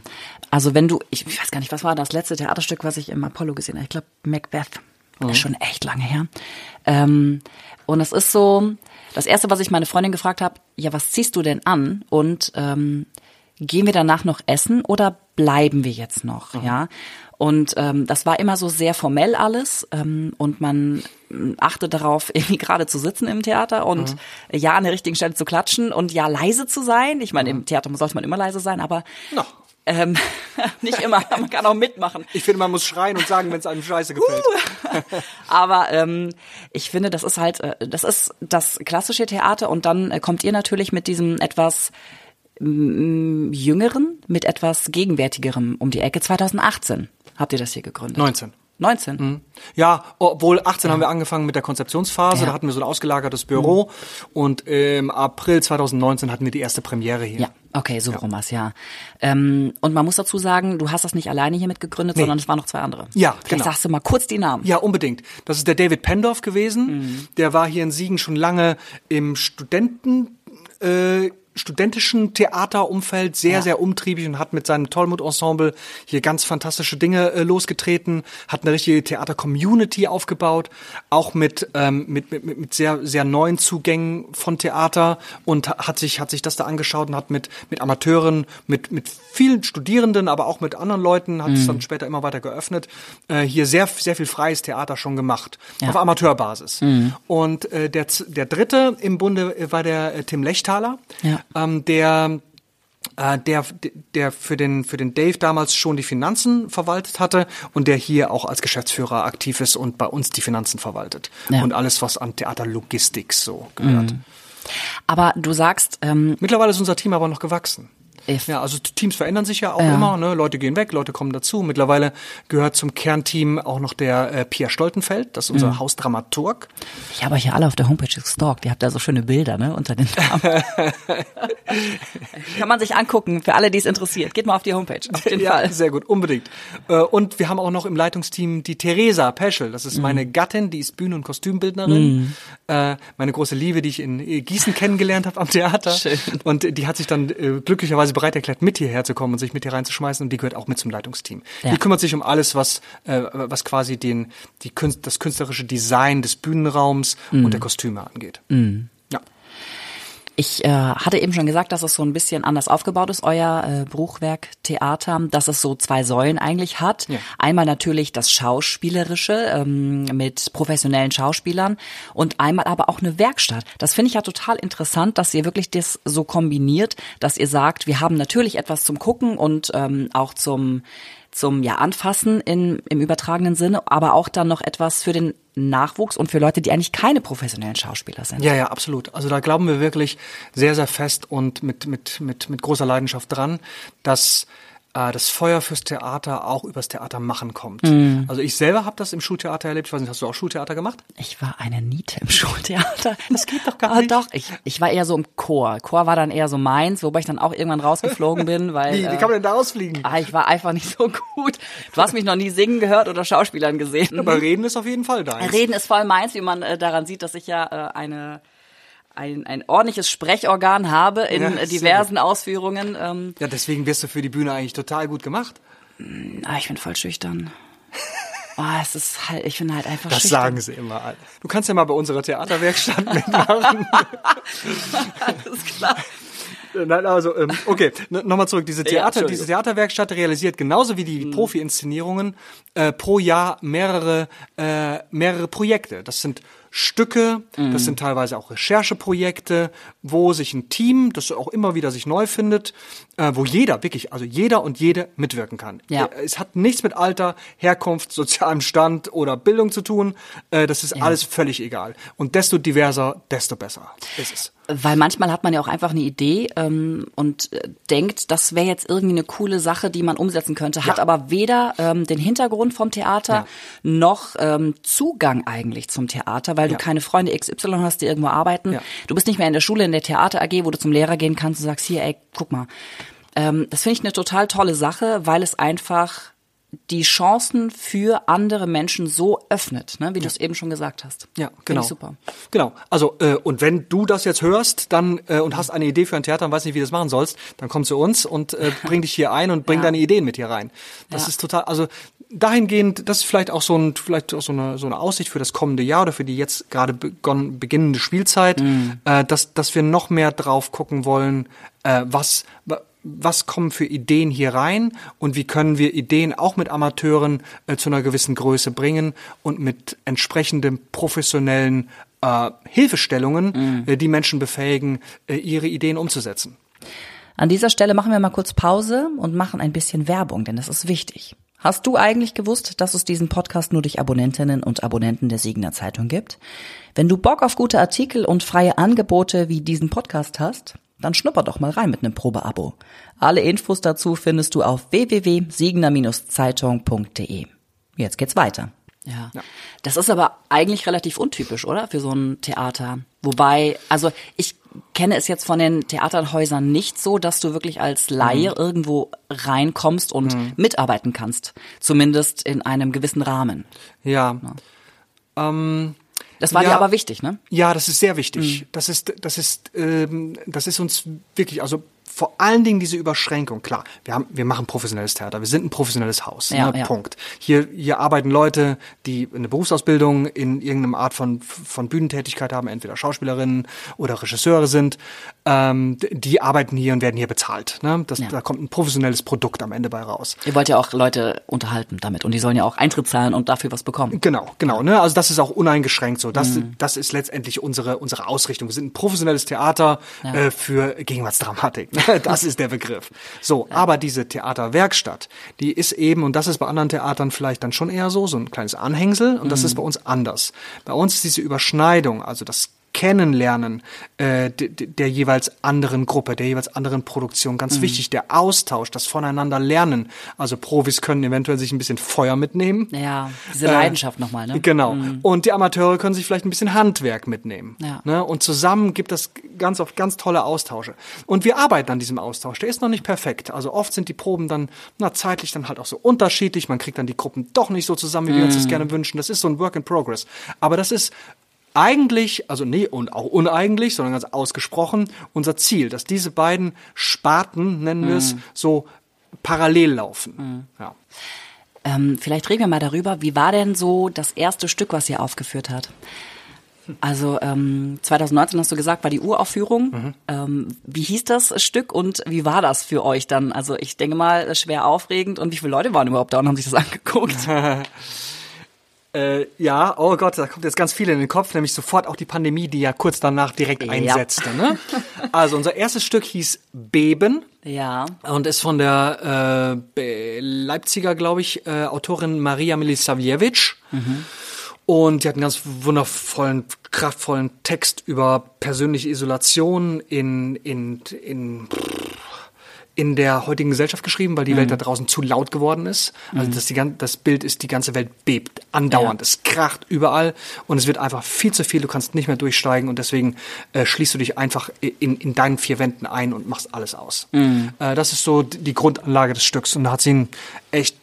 [SPEAKER 2] Also wenn du, ich, ich weiß gar nicht, was war das letzte Theaterstück, was ich im Apollo gesehen habe? Ich glaube Macbeth. Das ist schon echt lange her. Ähm, und es ist so, das erste, was ich meine Freundin gefragt habe, ja, was ziehst du denn an? Und ähm, gehen wir danach noch essen oder bleiben wir jetzt noch? Ja. Und ähm, das war immer so sehr formell alles ähm, und man ähm, achtet darauf, irgendwie gerade zu sitzen im Theater und ja an der richtigen Stelle zu klatschen und ja leise zu sein. Ich meine, im Theater sollte man immer leise sein, aber
[SPEAKER 1] Na.
[SPEAKER 2] Ähm, nicht immer, man kann auch mitmachen.
[SPEAKER 1] Ich finde, man muss schreien und sagen, wenn es einem scheiße gefällt.
[SPEAKER 2] Aber ähm, ich finde, das ist halt, äh, das ist das klassische Theater und dann äh, kommt ihr natürlich mit diesem etwas mm, jüngeren, mit etwas gegenwärtigerem um die Ecke. 2018 habt ihr das hier gegründet.
[SPEAKER 1] 19.
[SPEAKER 2] 19.
[SPEAKER 1] Ja, obwohl 18 haben wir angefangen mit der Konzeptionsphase,
[SPEAKER 2] Ja.
[SPEAKER 1] da hatten wir so ein ausgelagertes Büro und im April 2019 hatten wir die erste Premiere hier.
[SPEAKER 2] Ja, okay, so rum war's, ja. Ähm, und man muss dazu sagen, du hast das nicht alleine hier mitgegründet, sondern es waren noch zwei andere.
[SPEAKER 1] Ja,
[SPEAKER 2] Vielleicht
[SPEAKER 1] genau.
[SPEAKER 2] sagst du mal kurz die Namen.
[SPEAKER 1] Ja, unbedingt. Das ist der David Pendorf gewesen.
[SPEAKER 2] Mhm.
[SPEAKER 1] Der war hier in Siegen schon lange im Studenten, äh, studentischen Theaterumfeld sehr,
[SPEAKER 2] Ja.
[SPEAKER 1] sehr umtriebig und hat mit seinem Tollmut-Ensemble hier ganz fantastische Dinge äh, losgetreten, hat eine richtige Theater-Community aufgebaut, auch mit, ähm, mit, mit, mit- sehr, sehr neuen Zugängen von Theater und ha- hat sich, hat sich das da angeschaut und hat mit, mit Amateuren, mit, mit vielen Studierenden, aber auch mit anderen Leuten, hat
[SPEAKER 2] Mhm.
[SPEAKER 1] es dann später immer weiter geöffnet, äh, hier sehr, sehr viel freies Theater schon gemacht.
[SPEAKER 2] Ja. Mhm.
[SPEAKER 1] Auf Amateurbasis. Und äh, der, der dritte im Bunde war der äh, Tim Lechtaler,
[SPEAKER 2] Ja.
[SPEAKER 1] Ähm, der äh, der, der für den, für den Dave damals schon die Finanzen verwaltet hatte und der hier auch als Geschäftsführer aktiv ist und bei uns die Finanzen verwaltet.
[SPEAKER 2] Ja.
[SPEAKER 1] Und alles, was an Theaterlogistik so gehört.
[SPEAKER 2] Aber du sagst, ähm,
[SPEAKER 1] Mittlerweile ist unser Team aber noch gewachsen. Ja, also Teams verändern sich ja auch
[SPEAKER 2] Ja.
[SPEAKER 1] immer. Ne? Leute gehen weg, Leute kommen dazu. Mittlerweile gehört zum Kernteam auch noch der äh, Pierre Stoltenfeld, das ist unser Hausdramaturg.
[SPEAKER 2] ich habe euch ja alle auf der Homepage gestalkt. Ihr habt da so schöne Bilder, ne, unter den Namen. Kann man sich angucken, für alle, die es interessiert. Geht mal auf die Homepage, auf jeden
[SPEAKER 1] ja,
[SPEAKER 2] Fall.
[SPEAKER 1] sehr gut, unbedingt. Äh, Und wir haben auch noch im Leitungsteam die Theresa Peschel. Das
[SPEAKER 2] Mhm.
[SPEAKER 1] ist meine Gattin, die ist Bühnen- und Kostümbildnerin. Äh, Meine große Liebe, die ich in äh, Gießen kennengelernt habe am Theater.
[SPEAKER 2] Schön.
[SPEAKER 1] Und die hat sich dann äh, glücklicherweise bereit erklärt, mit hierher zu kommen und sich mit hier reinzuschmeißen. Und die gehört auch mit zum Leitungsteam.
[SPEAKER 2] Ja.
[SPEAKER 1] Die kümmert sich um alles, was, äh, was quasi den, die, das künstlerische Design des Bühnenraums
[SPEAKER 2] Mhm.
[SPEAKER 1] und der Kostüme angeht. Ja.
[SPEAKER 2] Ich äh, hatte eben schon gesagt, dass es so ein bisschen anders aufgebaut ist, euer äh, Bruchwerk Theater, dass es so zwei Säulen eigentlich hat.
[SPEAKER 1] Ja.
[SPEAKER 2] Einmal natürlich das Schauspielerische ähm, mit professionellen Schauspielern und einmal aber auch eine Werkstatt. Das finde ich ja total interessant, dass ihr wirklich das so kombiniert, dass ihr sagt, wir haben natürlich etwas zum Gucken und ähm, auch zum zum ja anfassen in, im übertragenen Sinne, aber auch dann noch etwas für den Nachwuchs und für Leute, die eigentlich keine professionellen Schauspieler sind.
[SPEAKER 1] Ja, ja, absolut. Also da glauben wir wirklich sehr, sehr fest und mit, mit, mit, mit großer Leidenschaft dran, dass äh, das Feuer fürs Theater auch übers Theater machen kommt.
[SPEAKER 2] Mhm.
[SPEAKER 1] Also ich selber habe das im Schultheater erlebt. Ich weiß nicht, hast du auch Schultheater gemacht?
[SPEAKER 2] Ich war eine Niete im Schultheater.
[SPEAKER 1] Das geht doch gar
[SPEAKER 2] Ah,
[SPEAKER 1] nicht.
[SPEAKER 2] Doch, ich, ich war eher so im Chor. Chor war dann eher so meins, wobei ich dann auch irgendwann rausgeflogen bin, weil
[SPEAKER 1] Wie, wie
[SPEAKER 2] äh,
[SPEAKER 1] kann man denn da ausfliegen?
[SPEAKER 2] ah, ich war einfach nicht so gut. Du hast mich noch nie singen gehört oder Schauspielern gesehen.
[SPEAKER 1] Aber Reden ist auf jeden Fall da.
[SPEAKER 2] Reden ist voll meins, wie man äh, daran sieht, dass ich ja äh, eine ein, ein ordentliches Sprechorgan habe in
[SPEAKER 1] Ja,
[SPEAKER 2] äh, diversen Ausführungen. Ähm,
[SPEAKER 1] Ja, deswegen wirst du für die Bühne eigentlich total gut gemacht.
[SPEAKER 2] ah, ich bin voll schüchtern. Ah, es ist halt, ich bin halt einfach
[SPEAKER 1] Das
[SPEAKER 2] schüchtern.
[SPEAKER 1] sagen sie immer alle. Du kannst ja mal bei unserer Theaterwerkstatt mitmachen.
[SPEAKER 2] Alles klar.
[SPEAKER 1] Nein, also, ähm, okay, nochmal zurück. Diese Theater,
[SPEAKER 2] Entschuldigung.
[SPEAKER 1] diese Theaterwerkstatt realisiert genauso wie die Profi-Inszenierungen äh, pro Jahr mehrere, äh, mehrere Projekte. Das sind Stücke, das sind teilweise auch Rechercheprojekte, wo sich ein Team, das auch immer wieder sich neu findet, äh, wo jeder, wirklich, also jeder und jede mitwirken kann.
[SPEAKER 2] Ja.
[SPEAKER 1] Äh, Es hat nichts mit Alter, Herkunft, sozialem Stand oder Bildung zu tun. Äh, das ist alles völlig egal. Und desto diverser, desto besser ist es.
[SPEAKER 2] Weil manchmal hat man ja auch einfach eine Idee ähm, und äh, denkt, das wäre jetzt irgendwie eine coole Sache, die man umsetzen könnte, hat
[SPEAKER 1] Ja.
[SPEAKER 2] aber weder ähm, den Hintergrund vom Theater
[SPEAKER 1] Ja.
[SPEAKER 2] noch ähm, Zugang eigentlich zum Theater, weil du
[SPEAKER 1] Ja.
[SPEAKER 2] keine Freunde XY hast, die irgendwo arbeiten. Du bist nicht mehr in der Schule, in der Theater AG, wo du zum Lehrer gehen kannst und sagst, hier, ey, guck mal. Ähm, das finde ich eine total tolle Sache, weil es einfach die Chancen für andere Menschen so öffnet, ne, wie du es eben schon gesagt hast.
[SPEAKER 1] Ja, genau.
[SPEAKER 2] Ich super.
[SPEAKER 1] Genau. Also äh, und wenn du das jetzt hörst, dann äh, und hast eine Idee für ein Theater und weißt nicht, wie du das machen sollst, dann komm zu uns und äh, bring dich hier ein und bring
[SPEAKER 2] Ja.
[SPEAKER 1] deine Ideen mit hier rein. Das
[SPEAKER 2] Ja.
[SPEAKER 1] ist total. Also dahingehend, das ist vielleicht auch so ein vielleicht auch so eine so eine Aussicht für das kommende Jahr oder für die jetzt gerade begonnen, beginnende Spielzeit,
[SPEAKER 2] Mhm.
[SPEAKER 1] äh, dass dass wir noch mehr drauf gucken wollen, äh, was wa- was kommen für Ideen hier rein und wie können wir Ideen auch mit Amateuren äh, zu einer gewissen Größe bringen und mit entsprechendem professionellen äh, Hilfestellungen äh, die Menschen befähigen, äh, ihre Ideen umzusetzen.
[SPEAKER 2] An dieser Stelle machen wir mal kurz Pause und machen ein bisschen Werbung, denn das ist wichtig. Hast du eigentlich gewusst, dass es diesen Podcast nur durch Abonnentinnen und Abonnenten der Siegener Zeitung gibt? Wenn du Bock auf gute Artikel und freie Angebote wie diesen Podcast hast, dann schnupper doch mal rein mit einem Probeabo. Alle Infos dazu findest du auf www.siegener-zeitung.de. Jetzt geht's weiter. Ja. Das ist aber eigentlich relativ untypisch, oder? Für so ein Theater. Wobei, also ich kenne es jetzt von den Theaterhäusern nicht so, dass du wirklich als Laie
[SPEAKER 1] Mhm.
[SPEAKER 2] irgendwo reinkommst und mitarbeiten kannst. Zumindest in einem gewissen Rahmen.
[SPEAKER 1] Ja.
[SPEAKER 2] Das war
[SPEAKER 1] Ja.
[SPEAKER 2] dir aber wichtig, ne?
[SPEAKER 1] Ja, das ist sehr wichtig. Das ist, das ist, ähm, das ist uns wirklich, also vor allen Dingen diese Überschränkung. Klar, wir haben, wir machen professionelles Theater. Wir sind ein professionelles Haus.
[SPEAKER 2] Ja,
[SPEAKER 1] ne?
[SPEAKER 2] ja.
[SPEAKER 1] Punkt. Hier, hier arbeiten Leute, die eine Berufsausbildung in irgendeiner Art von von Bühnentätigkeit haben, entweder Schauspielerinnen oder Regisseure sind. Ähm, die arbeiten hier und werden hier bezahlt. Ne? Das,
[SPEAKER 2] Ja.
[SPEAKER 1] Da kommt ein professionelles Produkt am Ende bei raus.
[SPEAKER 2] Ihr wollt ja auch Leute unterhalten damit und die sollen ja auch Eintritt zahlen und dafür was bekommen.
[SPEAKER 1] Genau, genau. Ne? Also das ist auch uneingeschränkt so. Das,
[SPEAKER 2] Mhm.
[SPEAKER 1] das ist letztendlich unsere unsere Ausrichtung. Wir sind ein professionelles Theater äh, für Gegenwartsdramatik. Das ist der Begriff. So, aber diese Theaterwerkstatt, die ist eben und das ist bei anderen Theatern vielleicht dann schon eher so so ein kleines Anhängsel und
[SPEAKER 2] Mhm.
[SPEAKER 1] das ist bei uns anders. Bei uns ist diese Überschneidung, also das Kennenlernen äh, de- de- der jeweils anderen Gruppe, der jeweils anderen Produktion. Ganz wichtig, der Austausch, das Voneinander lernen. Also Profis können eventuell sich ein bisschen Feuer mitnehmen.
[SPEAKER 2] Ja, diese
[SPEAKER 1] Äh,
[SPEAKER 2] Leidenschaft nochmal, ne?
[SPEAKER 1] Genau. Und die Amateure können sich vielleicht ein bisschen Handwerk mitnehmen.
[SPEAKER 2] Ja.
[SPEAKER 1] Ne? Und zusammen gibt es ganz oft ganz tolle Austausche. Und wir arbeiten an diesem Austausch. Der ist noch nicht perfekt. Also oft sind die Proben dann na, zeitlich dann halt auch so unterschiedlich. Man kriegt dann die Gruppen doch nicht so zusammen, wie wir uns das gerne wünschen. Das ist so ein Work in Progress. Aber das ist eigentlich, also nee, und auch uneigentlich, sondern ganz ausgesprochen, unser Ziel, dass diese beiden Sparten, nennen wir es, so parallel laufen. Ja.
[SPEAKER 2] Ähm, vielleicht reden wir mal darüber, wie war denn so das erste Stück, was ihr aufgeführt hat? Also ähm, 2019 hast du gesagt, war die Uraufführung. Ähm, wie hieß das Stück und wie war das für euch dann? Also ich denke mal, schwer aufregend. Und wie viele Leute waren überhaupt da und haben sich das angeguckt?
[SPEAKER 1] Äh, ja, oh Gott, da kommt jetzt ganz viel in den Kopf, nämlich sofort auch die Pandemie, die ja kurz danach direkt
[SPEAKER 2] Ja.
[SPEAKER 1] einsetzte. Ne? Also unser erstes Stück hieß Beben
[SPEAKER 2] ja.
[SPEAKER 1] und ist von der äh, Leipziger, glaube ich, äh, Autorin Maria Milisaviewicz. Und die hat einen ganz wundervollen, kraftvollen Text über persönliche Isolation in, in, in in der heutigen Gesellschaft geschrieben, weil die Welt da draußen zu laut geworden ist. Also das, die, das Bild ist, die ganze Welt bebt andauernd.
[SPEAKER 2] Ja.
[SPEAKER 1] Es kracht überall und es wird einfach viel zu viel. Du kannst nicht mehr durchsteigen und deswegen äh, schließt du dich einfach in, in deinen vier Wänden ein und machst alles aus. Äh, das ist so die Grundanlage des Stücks und da hat sie einen echt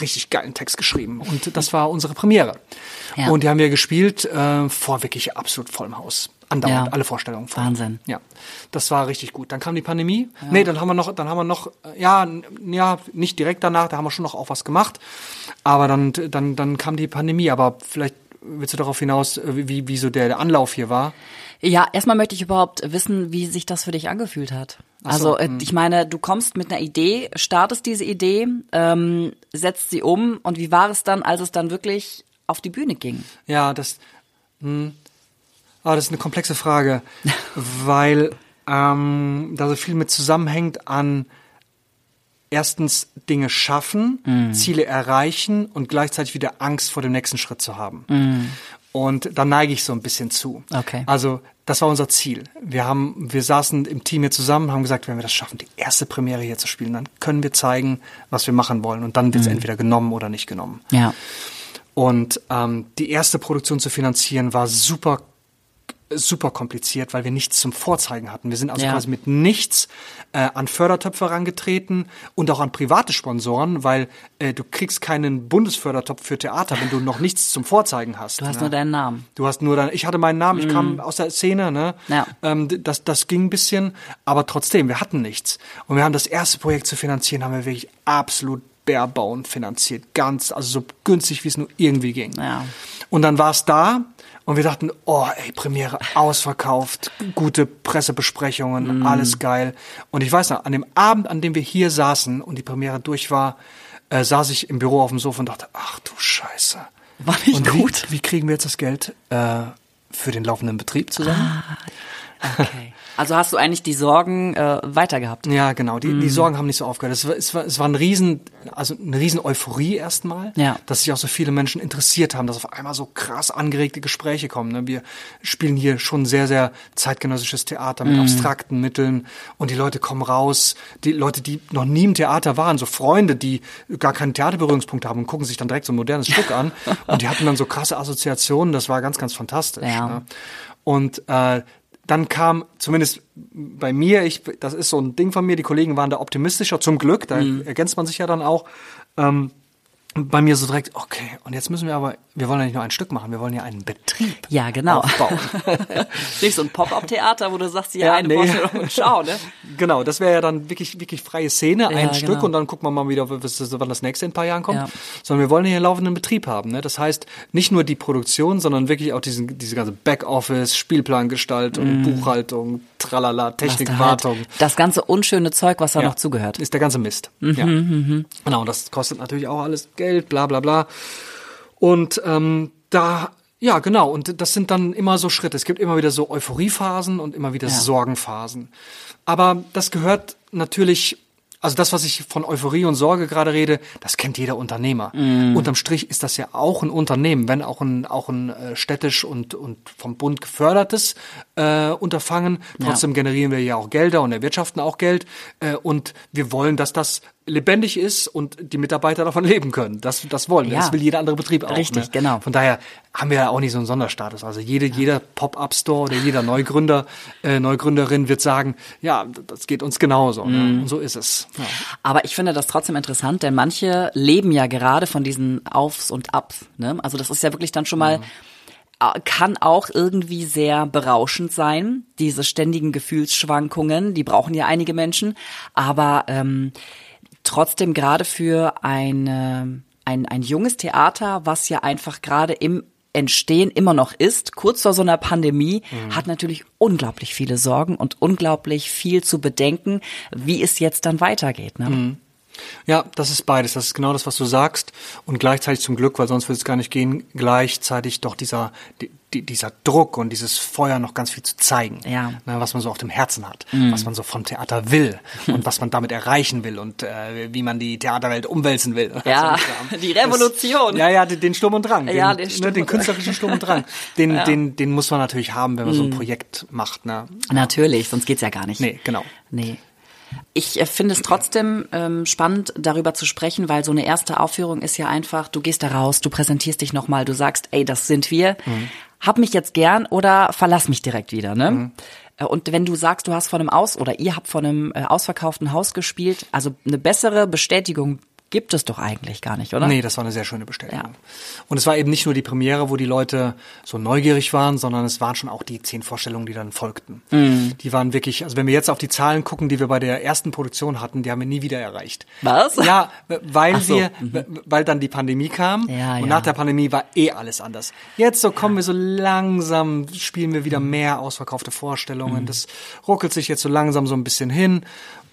[SPEAKER 1] richtig geilen Text geschrieben und das war unsere Premiere.
[SPEAKER 2] Ja.
[SPEAKER 1] Und die haben wir gespielt äh, vor wirklich absolut vollem Haus. Andauernd,
[SPEAKER 2] Ja.
[SPEAKER 1] alle Vorstellungen. voll.
[SPEAKER 2] Wahnsinn.
[SPEAKER 1] Ja, das war richtig gut. Dann kam die Pandemie. Nee, dann haben wir noch, dann haben wir noch, äh, ja, ja, nicht direkt danach, da haben wir schon noch auch was gemacht. Aber dann, dann, dann kam die Pandemie. Aber vielleicht willst du darauf hinaus, äh, wie, wie so der, der Anlauf hier war.
[SPEAKER 2] Ja, erstmal möchte ich überhaupt wissen, wie sich das für dich angefühlt hat. Also äh, ich meine, du kommst mit einer Idee, startest diese Idee, ähm, setzt sie um und wie war es dann, als es dann wirklich auf die Bühne ging?
[SPEAKER 1] Ja, das, hm, ah, das ist eine komplexe Frage, weil ähm, da so viel mit zusammenhängt an erstens Dinge schaffen, Ziele erreichen und gleichzeitig wieder Angst vor dem nächsten Schritt zu haben. Und da neige ich so ein bisschen zu.
[SPEAKER 2] Okay.
[SPEAKER 1] Also das war unser Ziel. Wir haben, wir saßen im Team hier zusammen, haben gesagt, wenn wir das schaffen, die erste Premiere hier zu spielen, dann können wir zeigen, was wir machen wollen. Und dann wird es entweder genommen oder nicht genommen.
[SPEAKER 2] Ja.
[SPEAKER 1] Und ähm, die erste Produktion zu finanzieren war super super kompliziert, weil wir nichts zum Vorzeigen hatten. Wir sind also
[SPEAKER 2] Ja.
[SPEAKER 1] quasi mit nichts äh, an Fördertöpfe herangetreten und auch an private Sponsoren, weil äh, du kriegst keinen Bundesfördertopf für Theater, wenn du noch nichts zum Vorzeigen hast.
[SPEAKER 2] Du hast
[SPEAKER 1] ne?
[SPEAKER 2] nur deinen Namen.
[SPEAKER 1] Du hast nur dein, ich hatte meinen Namen, ich kam aus der Szene, ne?
[SPEAKER 2] Ja.
[SPEAKER 1] Ähm, das, das ging ein bisschen, aber trotzdem, wir hatten nichts. Und wir haben das erste Projekt zu finanzieren, haben wir wirklich absolut barebone finanziert. Ganz, also so günstig, wie es nur irgendwie ging.
[SPEAKER 2] Ja.
[SPEAKER 1] Und dann war es da und wir dachten, oh, ey, Premiere ausverkauft, gute Pressebesprechungen,
[SPEAKER 2] Mhm.
[SPEAKER 1] alles geil. Und ich weiß noch, an dem Abend, an dem wir hier saßen und die Premiere durch war, äh, saß ich im Büro auf dem Sofa und dachte, ach du Scheiße.
[SPEAKER 2] War nicht
[SPEAKER 1] und
[SPEAKER 2] gut.
[SPEAKER 1] Wie, wie kriegen wir jetzt das Geld äh, für den laufenden Betrieb zusammen?
[SPEAKER 2] Okay. Also hast du eigentlich die Sorgen äh, weiter gehabt?
[SPEAKER 1] Ja, genau. Die,
[SPEAKER 2] Mhm.
[SPEAKER 1] die Sorgen haben nicht so aufgehört. Es war, es war, es war ein riesen, also eine riesen Euphorie erstmal,
[SPEAKER 2] Ja.
[SPEAKER 1] dass sich auch so viele Menschen interessiert haben, dass auf einmal so krass angeregte Gespräche kommen. Ne? Wir spielen hier schon sehr, sehr zeitgenössisches Theater
[SPEAKER 2] Mhm.
[SPEAKER 1] mit abstrakten Mitteln und die Leute kommen raus. Die Leute, die noch nie im Theater waren, so Freunde, die gar keinen Theaterberührungspunkt haben und gucken sich dann direkt so ein modernes Stück an und die hatten dann so krasse Assoziationen. Das war ganz, ganz fantastisch.
[SPEAKER 2] Ja.
[SPEAKER 1] Ne? Und äh, dann kam zumindest bei mir, ich, das ist so ein Ding von mir, die Kollegen waren da optimistischer, zum Glück, da
[SPEAKER 2] Mhm.
[SPEAKER 1] ergänzt man sich ja dann auch. Ähm, bei mir so direkt, okay, und jetzt müssen wir aber, wir wollen ja nicht nur ein Stück machen, wir wollen ja einen Betrieb
[SPEAKER 2] Ja, genau.
[SPEAKER 1] aufbauen.
[SPEAKER 2] Nicht so ein Pop-up-Theater, wo du sagst, ja,
[SPEAKER 1] Ja,
[SPEAKER 2] eine
[SPEAKER 1] nee.
[SPEAKER 2] Vorstellung und schau, ne?
[SPEAKER 1] genau, das wäre ja dann wirklich, wirklich freie Szene, ein
[SPEAKER 2] Ja,
[SPEAKER 1] Stück
[SPEAKER 2] genau.
[SPEAKER 1] und dann gucken wir mal wieder, wann das nächste in ein paar Jahren kommt.
[SPEAKER 2] Ja.
[SPEAKER 1] Sondern wir wollen hier einen laufenden Betrieb haben. Ne? Das heißt, nicht nur die Produktion, sondern wirklich auch diesen, diese ganze Backoffice, Spielplangestaltung, Buchhaltung, Tralala,
[SPEAKER 2] halt
[SPEAKER 1] Technikwartung.
[SPEAKER 2] das ganze unschöne Zeug, was da
[SPEAKER 1] Ja,
[SPEAKER 2] noch zugehört.
[SPEAKER 1] Ist der ganze Mist. ja. Genau, das kostet natürlich auch alles Geld, bla bla bla. Und ähm, da, ja genau, und das sind dann immer so Schritte. Es gibt immer wieder so Euphoriephasen und immer wieder
[SPEAKER 2] Ja.
[SPEAKER 1] Sorgenphasen. Aber das gehört natürlich, also das, was ich von Euphorie und Sorge gerade rede, das kennt jeder Unternehmer. Unterm Strich ist das ja auch ein Unternehmen, wenn auch ein, auch ein äh, städtisch und, und vom Bund gefördertes äh, Unterfangen. Trotzdem generieren wir ja auch Gelder und erwirtschaften auch Geld. Äh, und wir wollen, dass das lebendig ist und die Mitarbeiter davon leben können. Das, das wollen wir.
[SPEAKER 2] Ja.
[SPEAKER 1] Das will jeder andere Betrieb auch.
[SPEAKER 2] Richtig,
[SPEAKER 1] ne?
[SPEAKER 2] genau.
[SPEAKER 1] Von daher haben wir ja auch nicht so einen Sonderstatus. Also jede, jeder Pop-up-Store oder jeder Neugründer, äh, Neugründerin wird sagen, ja, das geht uns genauso.
[SPEAKER 2] Mhm.
[SPEAKER 1] Ne? Und so ist es. Ja.
[SPEAKER 2] Aber ich finde das trotzdem interessant, denn manche leben ja gerade von diesen Aufs und Abs. Ne? Also das ist ja wirklich dann schon mal, äh, kann auch irgendwie sehr berauschend sein, diese ständigen Gefühlsschwankungen, die brauchen ja einige Menschen. Aber ähm, trotzdem gerade für eine, ein, ein junges Theater, was ja einfach gerade im Entstehen immer noch ist, kurz vor so einer Pandemie, hat natürlich unglaublich viele Sorgen und unglaublich viel zu bedenken, wie es jetzt dann weitergeht. Ne?
[SPEAKER 1] Ja, das ist beides. Das ist genau das, was du sagst. Und gleichzeitig zum Glück, weil sonst würde es gar nicht gehen, gleichzeitig doch dieser, die, die, dieser Druck und dieses Feuer noch ganz viel zu zeigen.
[SPEAKER 2] Ja. Mhm.
[SPEAKER 1] Ne, was man so auf dem Herzen hat, was man so vom Theater will und was man damit erreichen will und äh, wie man die Theaterwelt umwälzen will.
[SPEAKER 2] Ja,
[SPEAKER 1] So
[SPEAKER 2] die Revolution.
[SPEAKER 1] Das, ja, ja, den, den Sturm und Drang. Den,
[SPEAKER 2] Ja, den Sturm
[SPEAKER 1] ne, den künstlerischen Sturm und Drang. Den,
[SPEAKER 2] Ja. Mhm.
[SPEAKER 1] den, den muss man natürlich haben, wenn man so ein Projekt macht. Ne?
[SPEAKER 2] Natürlich, sonst geht's ja gar nicht.
[SPEAKER 1] Nee, genau.
[SPEAKER 2] Nee. Ich äh, finde es trotzdem ähm, spannend, darüber zu sprechen, weil so eine erste Aufführung ist ja einfach, du gehst da raus, du präsentierst dich nochmal, du sagst, ey, das sind wir, hab mich jetzt gern oder verlass mich direkt wieder, ne? Äh, Und wenn du sagst, du hast von einem Aus- oder ihr habt von einem äh, ausverkauften Haus gespielt, also eine bessere Bestätigung gibt es doch eigentlich gar nicht, oder?
[SPEAKER 1] Nee, das war eine sehr schöne Bestätigung.
[SPEAKER 2] Ja.
[SPEAKER 1] Und es war eben nicht nur die Premiere, wo die Leute so neugierig waren, sondern es waren schon auch die zehn Vorstellungen, die dann folgten.
[SPEAKER 2] Mhm.
[SPEAKER 1] Die waren wirklich, also wenn wir jetzt auf die Zahlen gucken, die wir bei der ersten Produktion hatten, die haben wir nie wieder erreicht.
[SPEAKER 2] Was?
[SPEAKER 1] Ja, weil
[SPEAKER 2] so,
[SPEAKER 1] wir, weil dann die Pandemie kam
[SPEAKER 2] Ja,
[SPEAKER 1] und
[SPEAKER 2] ja.
[SPEAKER 1] nach der Pandemie war eh alles anders. Jetzt so kommen wir so langsam, spielen wir wieder mehr ausverkaufte Vorstellungen. Das ruckelt sich jetzt so langsam so ein bisschen hin.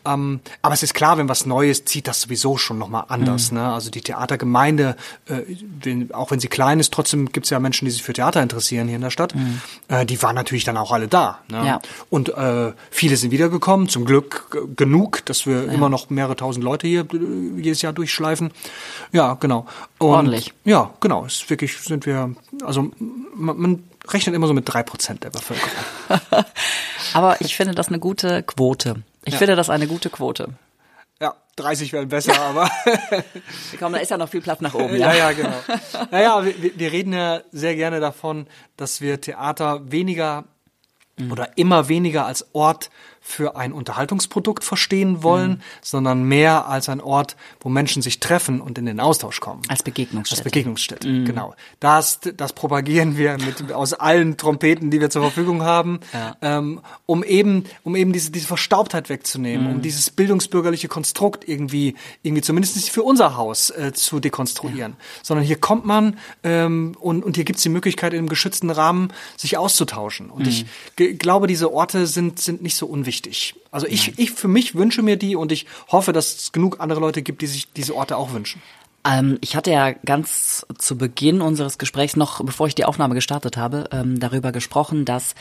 [SPEAKER 1] Ähm, aber es ist klar, wenn was Neues zieht das sowieso schon nochmal anders. Mhm. Ne? Also die Theatergemeinde, äh, wenn, auch wenn sie klein ist, trotzdem gibt es ja Menschen, die sich für Theater interessieren hier in der Stadt. Mhm. Äh, die waren natürlich dann auch alle da. Ne? Ja. Und äh, viele sind wiedergekommen, zum Glück genug, dass wir ja. immer noch mehrere tausend Leute hier äh, jedes Jahr durchschleifen. Ja, genau.
[SPEAKER 2] Und, Ordentlich.
[SPEAKER 1] Ja, genau. Es ist wirklich sind wir, also man, man rechnet immer so mit drei Prozent der Bevölkerung.
[SPEAKER 2] Aber ich finde das eine gute Quote. Ich ja. finde das eine gute Quote.
[SPEAKER 1] Ja, 30 wären besser, aber.
[SPEAKER 2] Komm, da ist ja noch viel Platz nach oben,
[SPEAKER 1] ja. Ja, ja, genau. Naja, wir, wir reden ja sehr gerne davon, dass wir Theater weniger mhm. oder immer weniger als Ort für ein Unterhaltungsprodukt verstehen wollen, mhm. sondern mehr als ein Ort, wo Menschen sich treffen und in den Austausch kommen.
[SPEAKER 2] Als Begegnungsstätte.
[SPEAKER 1] Als Begegnungsstätte, mhm. genau. Das, das propagieren wir mit, aus allen Trompeten, die wir zur Verfügung haben, ja. ähm, um eben, um eben diese, diese Verstaubtheit wegzunehmen, mhm. um dieses bildungsbürgerliche Konstrukt irgendwie, irgendwie zumindest für unser Haus äh, zu dekonstruieren. Ja. Sondern hier kommt man ähm, und, und hier gibt es die Möglichkeit, in einem geschützten Rahmen sich auszutauschen. Und ich mhm. glaube, diese Orte sind, sind nicht so unwichtig wichtig. Also ich, ich für mich wünsche mir die und ich hoffe, dass es genug andere Leute gibt, die sich diese Orte auch wünschen.
[SPEAKER 2] Ähm, ich hatte ja ganz zu Beginn unseres Gesprächs noch, bevor ich die Aufnahme gestartet habe, ähm, darüber gesprochen, dass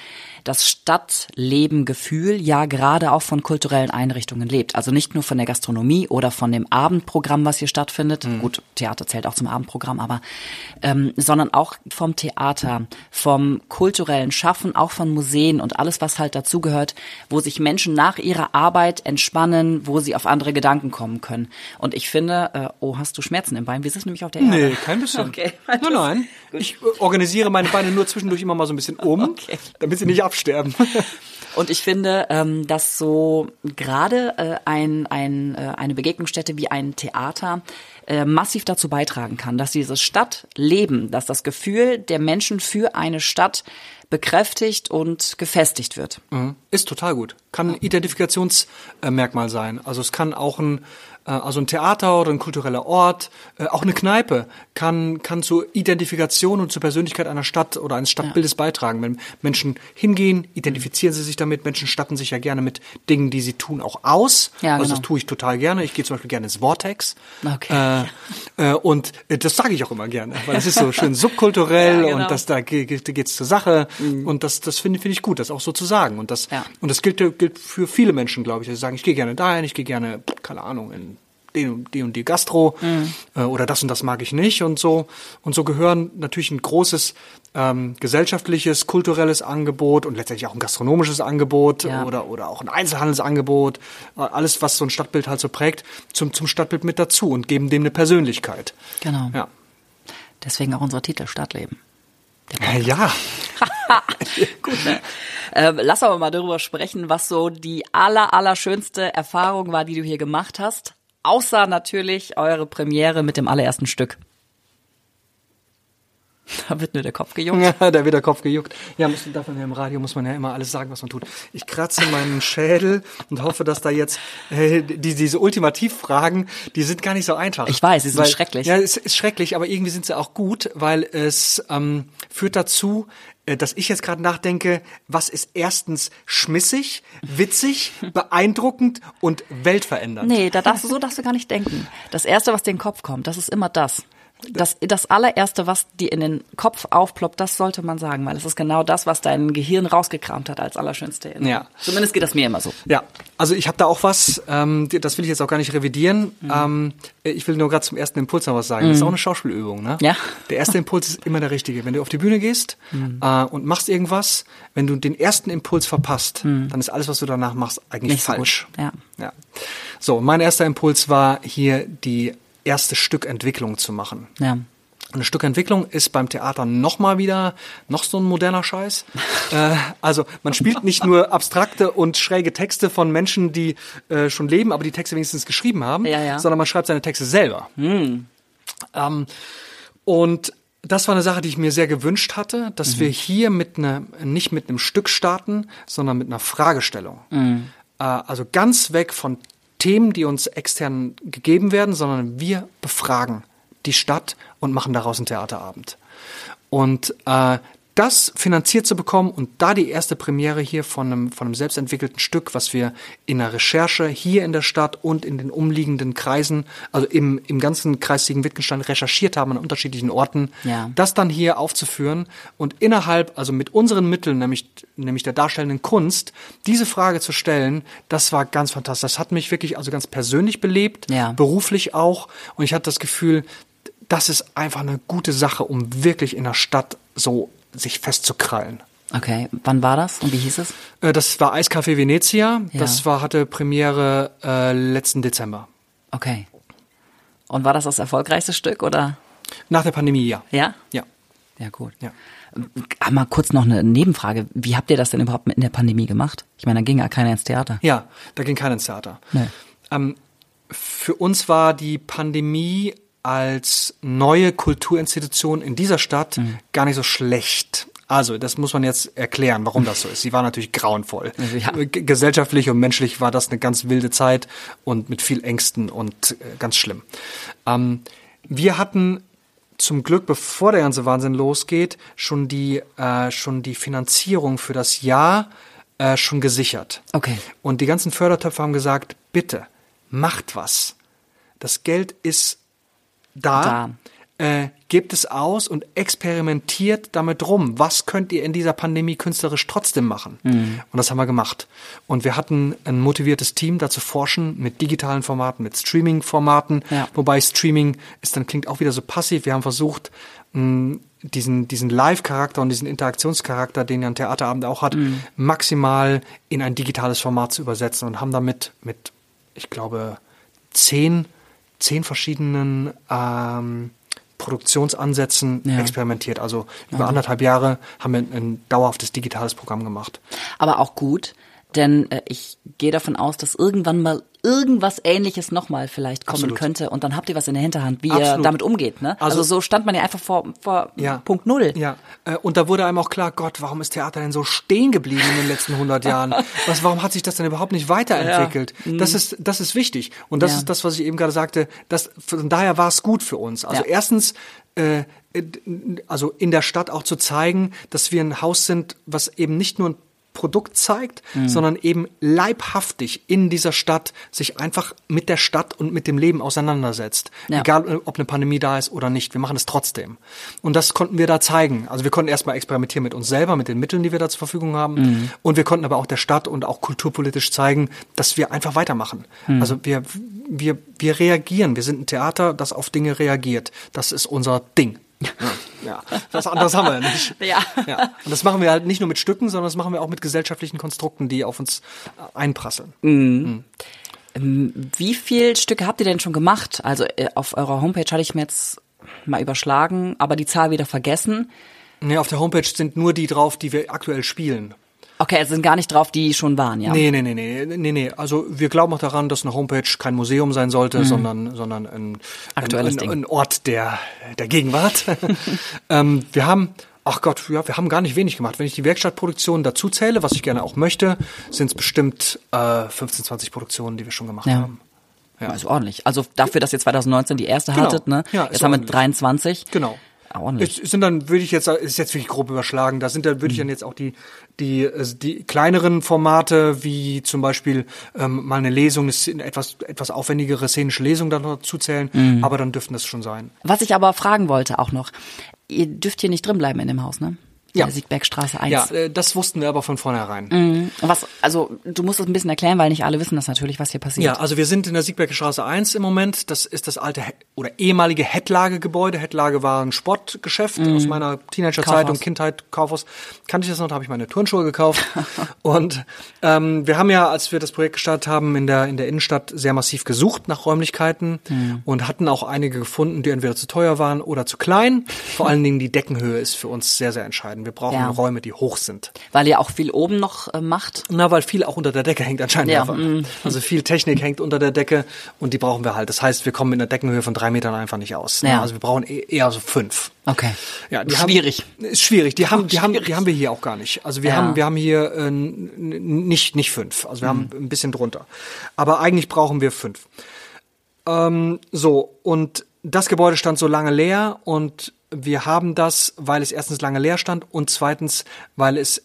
[SPEAKER 2] das Stadtlebengefühl ja gerade auch von kulturellen Einrichtungen lebt. Also nicht nur von der Gastronomie oder von dem Abendprogramm, was hier stattfindet. Mhm. Gut, Theater zählt auch zum Abendprogramm, aber ähm, sondern auch vom Theater, vom kulturellen Schaffen, auch von Museen und alles, was halt dazugehört, wo sich Menschen nach ihrer Arbeit entspannen, wo sie auf andere Gedanken kommen können. Und ich finde, äh, oh, hast du Schmerzen im Bein? Wir sitzen nämlich auf der Erde.
[SPEAKER 1] Nee, kein bisschen. Okay. Nein, nein. Ich organisiere meine Beine nur zwischendurch immer mal so ein bisschen um, okay. damit sie nicht absterben.
[SPEAKER 2] Und ich finde, ähm, dass so gerade äh, ein, ein, äh, eine Begegnungsstätte wie ein Theater äh, massiv dazu beitragen kann, dass dieses Stadtleben, dass das Gefühl der Menschen für eine Stadt bekräftigt und gefestigt wird.
[SPEAKER 1] Mhm. Ist total gut. Kann ein Identifikationsmerkmal sein. Also es kann auch ein äh, also ein Theater oder ein kultureller Ort, äh, auch eine Kneipe kann, kann zur Identifikation und zur Persönlichkeit einer Stadt oder eines Stadtbildes ja. beitragen. Wenn Menschen hingehen, identifizieren sie sich damit. Menschen statten sich ja gerne mit Dingen, die sie tun, auch aus. Ja, also genau. das tue ich total gerne. Ich gehe zum Beispiel gerne ins Vortex. Okay. Äh, äh, und äh, das sage ich auch immer gerne, weil es ist so schön subkulturell ja, genau. und das, da geht es zur Sache. Mhm. Und das, das finde find ich gut, das auch so zu sagen. Und das, und das gilt, gilt für viele Menschen, glaube ich. Die sagen, ich gehe gerne dahin, ich gehe gerne, keine Ahnung, in die, die und die Gastro mhm. äh, oder das und das mag ich nicht und so. Und so gehören natürlich ein großes ähm, gesellschaftliches, kulturelles Angebot und letztendlich auch ein gastronomisches Angebot ja. oder, oder auch ein Einzelhandelsangebot, äh, alles, was so ein Stadtbild halt so prägt, zum, zum Stadtbild mit dazu und geben dem eine Persönlichkeit.
[SPEAKER 2] Genau. Ja. Deswegen auch unser Titel Stadtleben.
[SPEAKER 1] Äh, ja.
[SPEAKER 2] Gut, ne? Äh, lass aber mal darüber sprechen, was so die aller, aller schönste Erfahrung war, die du hier gemacht hast. Außer natürlich eure Premiere mit dem allerersten Stück. Da wird nur der Kopf gejuckt.
[SPEAKER 1] Ja, da wird der Kopf gejuckt. Ja, muss, darf man ja im Radio muss man ja immer alles sagen, was man tut. Ich kratze meinen Schädel und hoffe, dass da jetzt äh, die, diese Ultimativfragen, die sind gar nicht so einfach.
[SPEAKER 2] Ich weiß, sie sind weil, schrecklich.
[SPEAKER 1] Ja, es ist schrecklich, aber irgendwie sind sie auch gut, weil es ähm, führt dazu, dass ich jetzt gerade nachdenke, was ist erstens schmissig, witzig, beeindruckend und weltverändernd?
[SPEAKER 2] Nee, da darfst du so darfst du gar nicht denken. Das erste, was dir in den Kopf kommt, das ist immer das das, das allererste, was dir in den Kopf aufploppt, das sollte man sagen, weil es ist genau das, was dein Gehirn rausgekramt hat als allerschönste Erinnerung. Ja. Zumindest geht das mir immer so.
[SPEAKER 1] Ja, also ich habe da auch was, ähm, das will ich jetzt auch gar nicht revidieren. Mhm. Ähm, ich will nur gerade zum ersten Impuls noch was sagen. Mhm. Das ist mhm. auch eine Schauspielübung. Ne?
[SPEAKER 2] Ja.
[SPEAKER 1] Der erste Impuls ist immer der richtige. Wenn du auf die Bühne gehst mhm. äh, und machst irgendwas, wenn du den ersten Impuls verpasst, mhm. dann ist alles, was du danach machst, eigentlich Nicht falsch.
[SPEAKER 2] So ja.
[SPEAKER 1] ja. So, mein erster Impuls war hier die erste Stückentwicklung zu machen.
[SPEAKER 2] Ja.
[SPEAKER 1] Eine Stückentwicklung ist beim Theater noch mal wieder noch so ein moderner Scheiß. äh, also man spielt nicht nur abstrakte und schräge Texte von Menschen, die äh, schon leben, aber die Texte wenigstens geschrieben haben,
[SPEAKER 2] ja, ja.
[SPEAKER 1] sondern man schreibt seine Texte selber.
[SPEAKER 2] Hm.
[SPEAKER 1] Ähm, und das war eine Sache, die ich mir sehr gewünscht hatte, dass mhm. wir hier mit einer nicht mit einem Stück starten, sondern mit einer Fragestellung.
[SPEAKER 2] Mhm.
[SPEAKER 1] Äh, also ganz weg von Themen, die uns extern gegeben werden, sondern wir befragen die Stadt und machen daraus einen Theaterabend. Und äh, das finanziert zu bekommen und da die erste Premiere hier von einem, von einem selbstentwickelten Stück, was wir in der Recherche hier in der Stadt und in den umliegenden Kreisen, also im, im ganzen Kreis Siegen-Wittgenstein recherchiert haben an unterschiedlichen Orten,
[SPEAKER 2] Ja.
[SPEAKER 1] das dann hier aufzuführen und innerhalb, also mit unseren Mitteln, nämlich, nämlich der darstellenden Kunst, diese Frage zu stellen, das war ganz fantastisch. Das hat mich wirklich also ganz persönlich belebt,
[SPEAKER 2] Ja.
[SPEAKER 1] beruflich auch und ich hatte das Gefühl, das ist einfach eine gute Sache, um wirklich in der Stadt so sich festzukrallen.
[SPEAKER 2] Okay, wann war das und wie hieß es?
[SPEAKER 1] Äh, Das war Eiscafé Venezia.
[SPEAKER 2] Ja.
[SPEAKER 1] Das war, hatte Premiere äh, letzten Dezember.
[SPEAKER 2] Okay. Und war das das erfolgreichste Stück oder?
[SPEAKER 1] Nach der Pandemie, ja.
[SPEAKER 2] Ja?
[SPEAKER 1] Ja.
[SPEAKER 2] Ja, gut.
[SPEAKER 1] Ja.
[SPEAKER 2] Aber mal kurz noch eine Nebenfrage. Wie habt ihr das denn überhaupt in der Pandemie gemacht? Ich meine, da ging ja keiner ins Theater.
[SPEAKER 1] Ja, da ging keiner ins Theater.
[SPEAKER 2] Nee.
[SPEAKER 1] Ähm, für uns war die Pandemie als neue Kulturinstitution in dieser Stadt
[SPEAKER 2] Mhm.
[SPEAKER 1] gar nicht so schlecht. Also, das muss man jetzt erklären, warum das so ist. Sie war natürlich grauenvoll.
[SPEAKER 2] Also, ja.
[SPEAKER 1] Gesellschaftlich und menschlich war das eine ganz wilde Zeit und mit viel Ängsten und äh, ganz schlimm. Ähm, wir hatten zum Glück, bevor der ganze Wahnsinn losgeht, schon die, äh, schon die Finanzierung für das Jahr äh, schon gesichert.
[SPEAKER 2] Okay.
[SPEAKER 1] Und die ganzen Fördertöpfe haben gesagt, bitte, macht was. Das Geld ist da. Äh, gebt es aus und experimentiert damit rum. Was könnt ihr in dieser Pandemie künstlerisch trotzdem machen? Und das haben wir gemacht. Und wir hatten ein motiviertes Team, da zu forschen mit digitalen Formaten, mit Streaming-Formaten.
[SPEAKER 2] Ja.
[SPEAKER 1] Wobei Streaming ist dann klingt auch wieder so passiv. Wir haben versucht, mh, diesen, diesen Live-Charakter und diesen Interaktionscharakter, den ja ein Theaterabend auch hat, maximal in ein digitales Format zu übersetzen und haben damit mit, ich glaube, zehn, zehn verschiedenen ähm, Produktionsansätzen
[SPEAKER 2] Ja.
[SPEAKER 1] experimentiert. Also über anderthalb Jahre haben wir ein, ein dauerhaftes digitales Programm gemacht.
[SPEAKER 2] Aber auch gut, denn äh, ich gehe davon aus, dass irgendwann mal irgendwas ähnliches nochmal vielleicht kommen
[SPEAKER 1] Absolut.
[SPEAKER 2] könnte und dann habt ihr was in der Hinterhand, wie ihr
[SPEAKER 1] Absolut.
[SPEAKER 2] damit umgeht. Ne? Also,
[SPEAKER 1] Also-
[SPEAKER 2] so stand man ja einfach vor, vor
[SPEAKER 1] Ja.
[SPEAKER 2] Punkt Null.
[SPEAKER 1] Ja, äh, und da wurde einem auch klar, Gott, warum ist Theater denn so stehen geblieben in den letzten 100 Jahren? Was, warum hat sich das denn überhaupt nicht weiterentwickelt? Das ist, das ist wichtig. Und das
[SPEAKER 2] Ja.
[SPEAKER 1] ist das, was ich eben gerade sagte. Das, von daher war es gut für uns. Also
[SPEAKER 2] Ja.
[SPEAKER 1] erstens, äh, äh, also in der Stadt auch zu zeigen, dass wir ein Haus sind, was eben nicht nur ein Produkt zeigt,
[SPEAKER 2] Mhm.
[SPEAKER 1] sondern eben leibhaftig in dieser Stadt sich einfach mit der Stadt und mit dem Leben auseinandersetzt.
[SPEAKER 2] Ja.
[SPEAKER 1] Egal, äh, ob eine Pandemie da ist oder nicht. Wir machen es trotzdem. Und das konnten wir da zeigen. Also wir konnten erstmal experimentieren mit uns selber, mit den Mitteln, die wir da zur Verfügung haben.
[SPEAKER 2] Mhm.
[SPEAKER 1] Und wir konnten aber auch der Stadt und auch kulturpolitisch zeigen, dass wir einfach weitermachen.
[SPEAKER 2] Mhm.
[SPEAKER 1] Also wir, wir, wir reagieren. Wir sind ein Theater, das auf Dinge reagiert. Das ist unser Ding. Ja, ja. was anderes haben wir ja nicht.
[SPEAKER 2] Ja.
[SPEAKER 1] ja. Und das machen wir halt nicht nur mit Stücken, sondern das machen wir auch mit gesellschaftlichen Konstrukten, die auf uns äh, einprasseln.
[SPEAKER 2] Wie viel Stücke habt ihr denn schon gemacht? Also äh, auf eurer Homepage hatte ich mir jetzt mal überschlagen, aber die Zahl wieder vergessen.
[SPEAKER 1] Nee, auf der Homepage sind nur die drauf, die wir aktuell spielen.
[SPEAKER 2] Okay, es sind gar nicht drauf, die schon waren, ja?
[SPEAKER 1] Nee, nee, nee, nee, nee, nee. Also wir glauben auch daran, dass eine Homepage kein Museum sein sollte, sondern, sondern ein,
[SPEAKER 2] Mhm. Aktuelles
[SPEAKER 1] ein, ein, ein Ort der, der Gegenwart. ähm, wir haben, ach Gott, ja, wir haben gar nicht wenig gemacht. Wenn ich die Werkstattproduktion dazu zähle, was ich gerne auch möchte, sind es bestimmt äh, 15, 20 Produktionen, die wir schon gemacht
[SPEAKER 2] Ja.
[SPEAKER 1] haben.
[SPEAKER 2] Ja. Also ordentlich. Also dafür, dass ihr 2019 die erste
[SPEAKER 1] Genau.
[SPEAKER 2] hattet, ne?
[SPEAKER 1] Ja,
[SPEAKER 2] jetzt haben wir
[SPEAKER 1] ordentlich.
[SPEAKER 2] 23.
[SPEAKER 1] Genau.
[SPEAKER 2] Ordentlich.
[SPEAKER 1] Es sind dann, würde ich jetzt, ist jetzt wirklich grob überschlagen, da sind dann, würde ich dann jetzt auch die, die, äh, die kleineren Formate, wie zum Beispiel ähm, mal eine Lesung, eine etwas, etwas aufwendigere szenische Lesung dann dazu zählen, aber dann dürften das schon sein.
[SPEAKER 2] Was ich aber fragen wollte auch noch. Ihr dürft hier nicht drin bleiben in dem Haus, ne?
[SPEAKER 1] Ja.
[SPEAKER 2] Der Siegbergstraße 1.
[SPEAKER 1] Ja, äh, das wussten wir aber von vornherein.
[SPEAKER 2] Mhm. Was, also, du musst es ein bisschen erklären, weil nicht alle wissen das natürlich, was hier passiert.
[SPEAKER 1] Ja, also wir sind in der Siegberger Straße 1 im Moment. Das ist das alte oder ehemalige Hettlage-Gebäude. Hettlage war ein Sportgeschäft aus meiner Teenagerzeit
[SPEAKER 2] Mhm.
[SPEAKER 1] Und Kindheit. Kaufhaus. Kannte ich das noch, da habe ich meine Turnschuhe gekauft. und ähm, wir haben ja, als wir das Projekt gestartet haben, in der, in der Innenstadt sehr massiv gesucht nach Räumlichkeiten
[SPEAKER 2] Mhm.
[SPEAKER 1] und hatten auch einige gefunden, die entweder zu teuer waren oder zu klein. Vor allen Dingen die Deckenhöhe ist für uns sehr, sehr entscheidend. Wir brauchen
[SPEAKER 2] Ja.
[SPEAKER 1] Räume, die hoch sind.
[SPEAKER 2] Weil ihr auch viel oben noch äh, macht.
[SPEAKER 1] Na, weil viel auch unter der Decke hängt anscheinend.
[SPEAKER 2] Ja,
[SPEAKER 1] einfach.
[SPEAKER 2] mm.
[SPEAKER 1] Also viel Technik hängt unter der Decke und die brauchen wir halt. Das heißt, wir kommen mit einer Deckenhöhe von drei Metern einfach nicht aus. ne?
[SPEAKER 2] Ja.
[SPEAKER 1] Also wir brauchen e- eher so fünf.
[SPEAKER 2] Okay.
[SPEAKER 1] Ja, die
[SPEAKER 2] Schwierig.
[SPEAKER 1] Haben, ist schwierig. Die haben, die haben, die haben wir hier auch gar nicht. Also wir
[SPEAKER 2] Ja.
[SPEAKER 1] haben, wir haben hier äh, nicht nicht fünf. Also wir haben
[SPEAKER 2] Mhm.
[SPEAKER 1] ein bisschen drunter. Aber eigentlich brauchen wir fünf. Ähm, so und das Gebäude stand so lange leer und wir haben das, weil es erstens lange leer stand und zweitens, weil es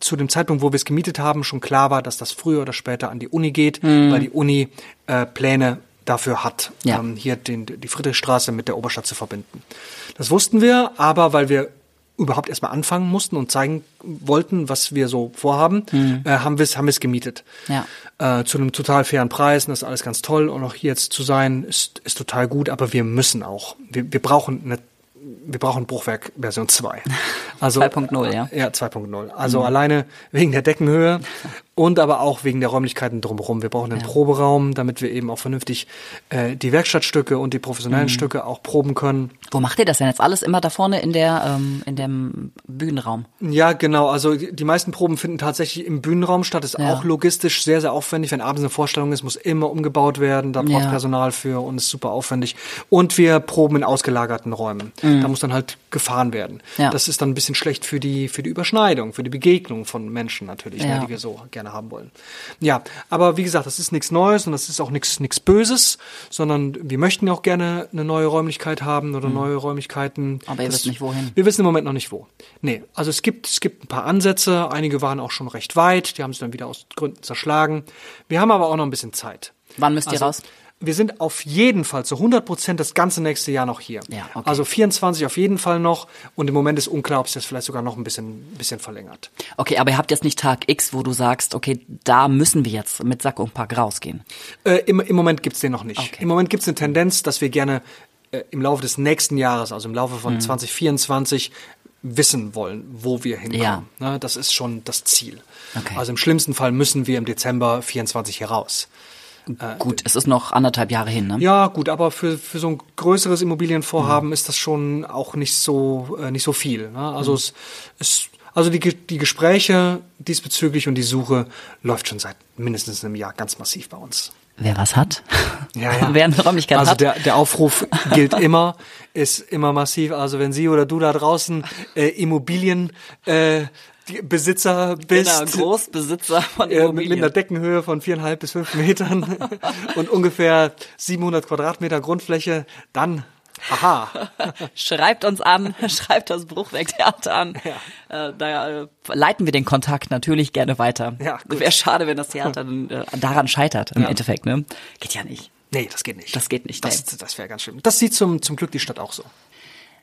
[SPEAKER 1] zu dem Zeitpunkt, wo wir es gemietet haben, schon klar war, dass das früher oder später an die Uni geht, weil die Uni äh, Pläne dafür hat,
[SPEAKER 2] Ja.
[SPEAKER 1] ähm, hier den, die Friedrichstraße mit der Oberstadt zu verbinden. Das wussten wir, aber weil wir überhaupt erstmal anfangen mussten und zeigen wollten, was wir so vorhaben, äh, haben wir es haben gemietet.
[SPEAKER 2] Ja.
[SPEAKER 1] Äh, zu einem total fairen Preis und das ist alles ganz toll und auch hier jetzt zu sein ist, ist total gut, aber wir müssen auch. Wir, wir brauchen eine wir brauchen Bruchwerk Version 2. Also
[SPEAKER 2] 2.0, ja.
[SPEAKER 1] Ja, 2.0. Also alleine wegen der Deckenhöhe und aber auch wegen der Räumlichkeiten drumherum. Wir brauchen einen Proberaum, damit wir eben auch vernünftig äh, die Werkstattstücke und die professionellen Stücke auch proben können.
[SPEAKER 2] Wo macht ihr das denn jetzt alles? Immer da vorne in der, ähm, in dem Bühnenraum?
[SPEAKER 1] Ja, genau. Also die meisten Proben finden tatsächlich im Bühnenraum statt. Ist
[SPEAKER 2] Ja.
[SPEAKER 1] auch logistisch sehr, sehr aufwendig. Wenn abends eine Vorstellung ist, muss immer umgebaut werden. Da braucht
[SPEAKER 2] Ja.
[SPEAKER 1] Personal für und ist super aufwendig. Und wir proben in ausgelagerten Räumen. Da muss dann halt gefahren werden.
[SPEAKER 2] Mhm. Ja.
[SPEAKER 1] Das ist dann ein bisschen schlecht für die, für die Überschneidung, für die Begegnung von Menschen natürlich,
[SPEAKER 2] Ja.
[SPEAKER 1] ne, die wir so gerne haben wollen. Ja, aber wie gesagt, das ist nichts Neues und das ist auch nichts nichts Böses, sondern wir möchten auch gerne eine neue Räumlichkeit haben oder neue Räumlichkeiten.
[SPEAKER 2] Mhm. Aber ihr
[SPEAKER 1] Das-
[SPEAKER 2] wisst nicht, wohin.
[SPEAKER 1] wir wissen im Moment noch nicht wo. Nee, also es gibt, es gibt ein paar Ansätze. Einige waren auch schon recht weit. Die haben sich dann wieder aus Gründen zerschlagen. Wir haben aber auch noch ein bisschen Zeit.
[SPEAKER 2] Wann müsst ihr
[SPEAKER 1] Also,
[SPEAKER 2] raus?
[SPEAKER 1] Wir sind auf jeden Fall zu 100 Prozent das ganze nächste Jahr noch hier.
[SPEAKER 2] Ja, okay.
[SPEAKER 1] Also 24 auf jeden Fall noch. Und im Moment ist unklar, ob es das vielleicht sogar noch ein bisschen, bisschen verlängert.
[SPEAKER 2] Okay, aber ihr habt jetzt nicht Tag X, wo du sagst, okay, da müssen wir jetzt mit Sack und Pack rausgehen.
[SPEAKER 1] Äh, im, Im Moment gibt's den noch nicht.
[SPEAKER 2] Okay.
[SPEAKER 1] Im Moment gibt's eine Tendenz, dass wir gerne äh, im Laufe des nächsten Jahres, also im Laufe von
[SPEAKER 2] Mhm.
[SPEAKER 1] 2024, wissen wollen, wo wir hinkommen.
[SPEAKER 2] Ja.
[SPEAKER 1] Ne, das ist schon das Ziel.
[SPEAKER 2] Okay.
[SPEAKER 1] Also im schlimmsten Fall müssen wir im Dezember 24 hier raus.
[SPEAKER 2] Gut, es ist noch anderthalb Jahre hin, ne?
[SPEAKER 1] Ja, gut, aber für, für so ein größeres Immobilienvorhaben
[SPEAKER 2] Mhm.
[SPEAKER 1] ist das schon auch nicht so, äh, nicht so viel. Ne?
[SPEAKER 2] Mhm.
[SPEAKER 1] Also es ist, also die, die Gespräche diesbezüglich und die Suche läuft schon seit mindestens einem Jahr ganz massiv bei uns.
[SPEAKER 2] Wer was hat?
[SPEAKER 1] Ja, ja.
[SPEAKER 2] Wer eine Räumlichkeit
[SPEAKER 1] also
[SPEAKER 2] hat?
[SPEAKER 1] der, der Aufruf gilt immer, ist immer massiv. Also wenn Sie oder du da draußen äh, Immobilien äh, Besitzer bist,
[SPEAKER 2] Genau, Großbesitzer von
[SPEAKER 1] äh, mit, mit
[SPEAKER 2] Immobilien.
[SPEAKER 1] einer Deckenhöhe von viereinhalb bis fünf Metern und ungefähr 700 Quadratmeter Grundfläche, dann Aha.
[SPEAKER 2] Schreibt uns an, schreibt das Bruchwerk-Theater an. Äh, da äh, leiten wir den Kontakt natürlich gerne weiter.
[SPEAKER 1] Ja.
[SPEAKER 2] Wäre schade, wenn das Theater dann, äh, daran scheitert im Endeffekt. Ne? Geht ja nicht.
[SPEAKER 1] Nee, das geht nicht.
[SPEAKER 2] Das geht nicht,
[SPEAKER 1] Das,
[SPEAKER 2] nee.
[SPEAKER 1] das wäre ganz schlimm. Das sieht zum, zum Glück die Stadt auch so.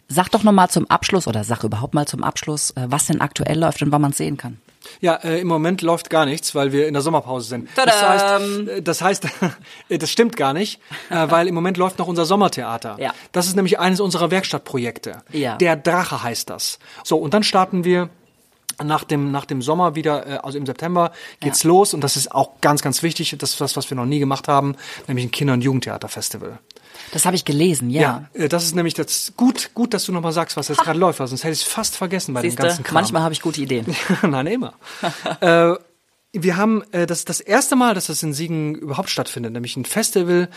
[SPEAKER 2] Sag doch noch mal zum Abschluss oder sag überhaupt mal zum Abschluss, äh, was denn aktuell läuft und wann man sehen kann.
[SPEAKER 1] Ja, äh, im Moment läuft gar nichts, weil wir in der Sommerpause sind. Das
[SPEAKER 2] Tadam!
[SPEAKER 1] heißt, äh, das heißt, äh, das stimmt gar nicht, äh, weil im Moment läuft noch unser Sommertheater.
[SPEAKER 2] Ja.
[SPEAKER 1] Das ist nämlich eines unserer Werkstattprojekte.
[SPEAKER 2] Ja.
[SPEAKER 1] Der Drache heißt das. So, und dann starten wir nach dem, nach dem Sommer wieder, äh, also im September geht's los und das ist auch ganz, ganz wichtig. Das ist was, was wir noch nie gemacht haben, nämlich ein Kinder- und Jugendtheaterfestival.
[SPEAKER 2] Das habe ich gelesen, ja.
[SPEAKER 1] äh, das ist nämlich das gut, gut, dass du nochmal sagst, was jetzt gerade läuft, sonst hätte ich es fast vergessen bei dem
[SPEAKER 2] Siehste,
[SPEAKER 1] ganzen Kram.
[SPEAKER 2] manchmal habe ich gute Ideen.
[SPEAKER 1] Nein, immer. äh, wir haben äh, das das erste Mal, dass das in Siegen überhaupt stattfindet, nämlich ein Festival,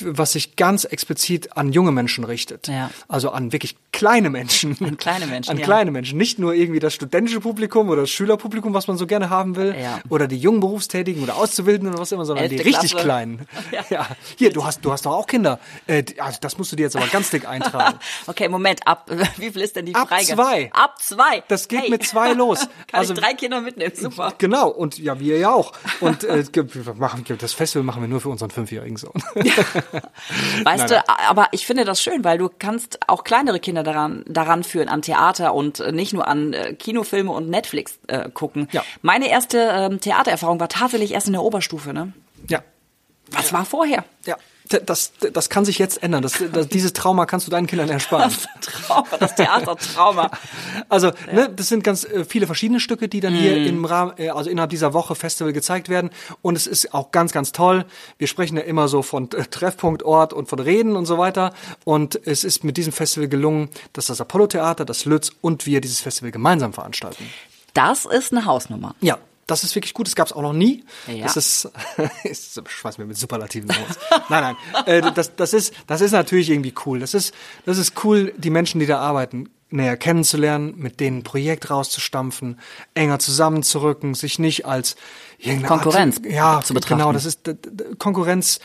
[SPEAKER 1] was sich ganz explizit an junge Menschen richtet.
[SPEAKER 2] Ja.
[SPEAKER 1] Also an wirklich kleine Menschen.
[SPEAKER 2] An kleine Menschen,
[SPEAKER 1] An
[SPEAKER 2] ja.
[SPEAKER 1] kleine Menschen. Nicht nur irgendwie das studentische Publikum oder das Schülerpublikum, was man so gerne haben will.
[SPEAKER 2] Ja.
[SPEAKER 1] Oder die jungen Berufstätigen oder Auszubildenden oder was immer, sondern die
[SPEAKER 2] Elfte
[SPEAKER 1] richtig
[SPEAKER 2] Klasse.
[SPEAKER 1] kleinen.
[SPEAKER 2] Ja.
[SPEAKER 1] Ja. Hier, du hast, du hast doch auch Kinder. Äh, die- also das musst du dir jetzt aber ganz dick eintragen.
[SPEAKER 2] Okay, Moment, ab wie viel ist denn die
[SPEAKER 1] Ab
[SPEAKER 2] Freigabe?
[SPEAKER 1] zwei.
[SPEAKER 2] Ab zwei.
[SPEAKER 1] Das geht
[SPEAKER 2] Hey.
[SPEAKER 1] mit zwei los.
[SPEAKER 2] Kann
[SPEAKER 1] Also-
[SPEAKER 2] ich drei Kinder mitnehmen, super.
[SPEAKER 1] Genau, und ja, wir ja auch. Und äh, machen, das Festival machen wir nur für unseren fünfjährigen Sohn.
[SPEAKER 2] Weißt du, aber ich finde das schön, weil du kannst auch kleinere Kinder daran, daran führen, an Theater und äh, nicht nur an äh, Kinofilme und Netflix äh, gucken.
[SPEAKER 1] Ja.
[SPEAKER 2] Meine erste ähm, Theatererfahrung war tatsächlich erst in der Oberstufe, ne?
[SPEAKER 1] ja.
[SPEAKER 2] Was war vorher?
[SPEAKER 1] Ja, das, das kann sich jetzt ändern. Das, das, dieses Trauma kannst du deinen Kindern ersparen.
[SPEAKER 2] Das Trauma, das Theatertrauma.
[SPEAKER 1] Also, ne, das sind ganz äh, viele verschiedene Stücke, die dann hier
[SPEAKER 2] Mhm.
[SPEAKER 1] im Rahmen, äh, also innerhalb dieser Woche Festival gezeigt werden. Und es ist auch ganz, ganz toll. Wir sprechen ja immer so von äh, Treffpunkt, Ort und von Reden und so weiter. Und es ist mit diesem Festival gelungen, dass das Apollo-Theater, das Lütz und wir dieses Festival gemeinsam veranstalten.
[SPEAKER 2] Das ist eine Hausnummer.
[SPEAKER 1] Ja, das ist wirklich gut. Das gab es auch noch nie.
[SPEAKER 2] Ja.
[SPEAKER 1] Das ist, ich schmeiß mir mit Superlativen aus. nein, nein. Äh, das, das ist, das ist natürlich irgendwie cool. Das ist, das ist cool, die Menschen, die da arbeiten, näher kennenzulernen, mit denen ein Projekt rauszustampfen, enger zusammenzurücken, sich nicht als
[SPEAKER 2] Konkurrenz
[SPEAKER 1] Art, ja,
[SPEAKER 2] zu betrachten.
[SPEAKER 1] Genau, das ist Konkurrenz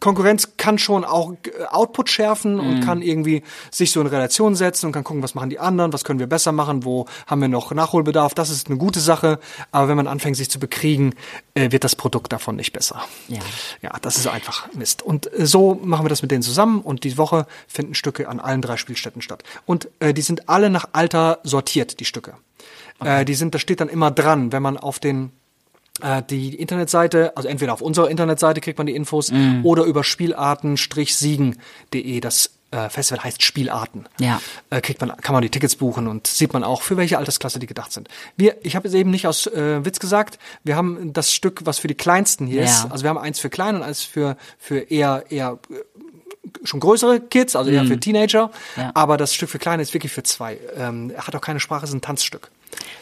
[SPEAKER 1] Konkurrenz kann schon auch äh, Output schärfen und kann irgendwie sich so in Relation setzen und kann gucken, was machen die anderen, was können wir besser machen, wo haben wir noch Nachholbedarf. Das ist eine gute Sache. Aber wenn man anfängt, sich zu bekriegen, äh, wird das Produkt davon nicht besser.
[SPEAKER 2] Ja.
[SPEAKER 1] Ja, das ist einfach Mist. Und äh, so machen wir das mit denen zusammen und die Woche finden Stücke an allen drei Spielstätten statt. Und die sind alle nach Alter sortiert, die Stücke. Äh, die sind, da steht dann immer dran, wenn man auf den die Internetseite, also entweder auf unserer Internetseite kriegt man die Infos oder über spielarten-siegen.de. Das äh, Festival heißt Spielarten.
[SPEAKER 2] Ja.
[SPEAKER 1] Äh, kriegt man, kann man die Tickets buchen und sieht man auch, für welche Altersklasse die gedacht sind. Wir, ich habe es eben nicht aus äh, Witz gesagt, wir haben das Stück, was für die Kleinsten hier
[SPEAKER 2] Ja.
[SPEAKER 1] ist. Also wir haben eins für klein und eins für, für eher, eher äh, schon größere Kids, also eher für Teenager.
[SPEAKER 2] Mhm. Ja.
[SPEAKER 1] Aber das Stück für Kleine ist wirklich für zwei. Ähm, er hat auch keine Sprache, ist ein Tanzstück.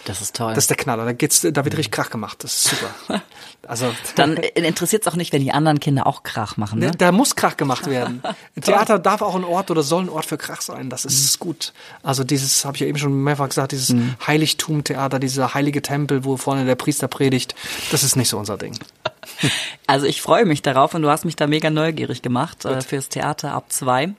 [SPEAKER 2] Das ist toll.
[SPEAKER 1] Das ist der Knaller. Da geht's, da wird richtig Krach gemacht. Das ist super. Also
[SPEAKER 2] Dann interessiert es auch nicht, wenn die anderen Kinder auch Krach machen, ne?
[SPEAKER 1] Ne, Da muss Krach gemacht werden. Theater darf auch ein Ort oder soll ein Ort für Krach sein. Das ist gut. Also dieses, habe ich ja eben schon mehrfach gesagt, dieses Heiligtum-Theater, dieser heilige Tempel, wo vorne der Priester predigt, das ist nicht so unser Ding.
[SPEAKER 2] Also ich freue mich darauf und du hast mich da mega neugierig gemacht äh, fürs Theater ab zwei.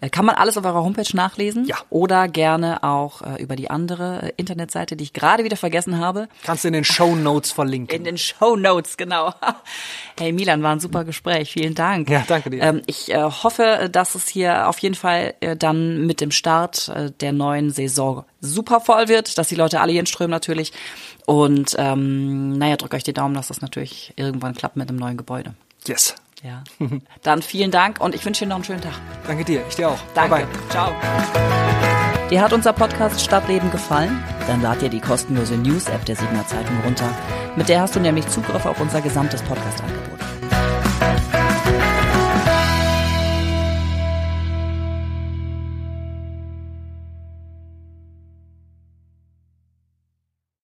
[SPEAKER 2] Äh, Kann man alles auf eurer Homepage nachlesen?
[SPEAKER 1] Ja.
[SPEAKER 2] Oder gerne auch äh, über die andere äh, Internetseite, die ich gerade wieder vergessen habe.
[SPEAKER 1] Kannst du in den Show Notes verlinken.
[SPEAKER 2] In den Show Notes, genau. Hey Milan, war ein super Gespräch. Vielen Dank.
[SPEAKER 1] Ja, danke dir.
[SPEAKER 2] Ähm, ich äh, hoffe, dass es hier auf jeden Fall äh, dann mit dem Start äh, der neuen Saison super voll wird, dass die Leute alle hier strömen natürlich. Und ähm, naja, drückt euch die Daumen, dass das natürlich irgendwann klappt mit dem neuen Gebäude.
[SPEAKER 1] yes.
[SPEAKER 2] Ja. Dann vielen Dank und ich wünsche dir noch einen schönen Tag.
[SPEAKER 1] Danke dir. Ich dir auch.
[SPEAKER 2] Danke.
[SPEAKER 1] Bye bye.
[SPEAKER 2] Ciao. Dir hat unser Podcast Stadtleben gefallen? Dann lad dir die kostenlose News-App der Siebener Zeitung runter. Mit der hast du nämlich Zugriff auf unser gesamtes Podcast-Angebot.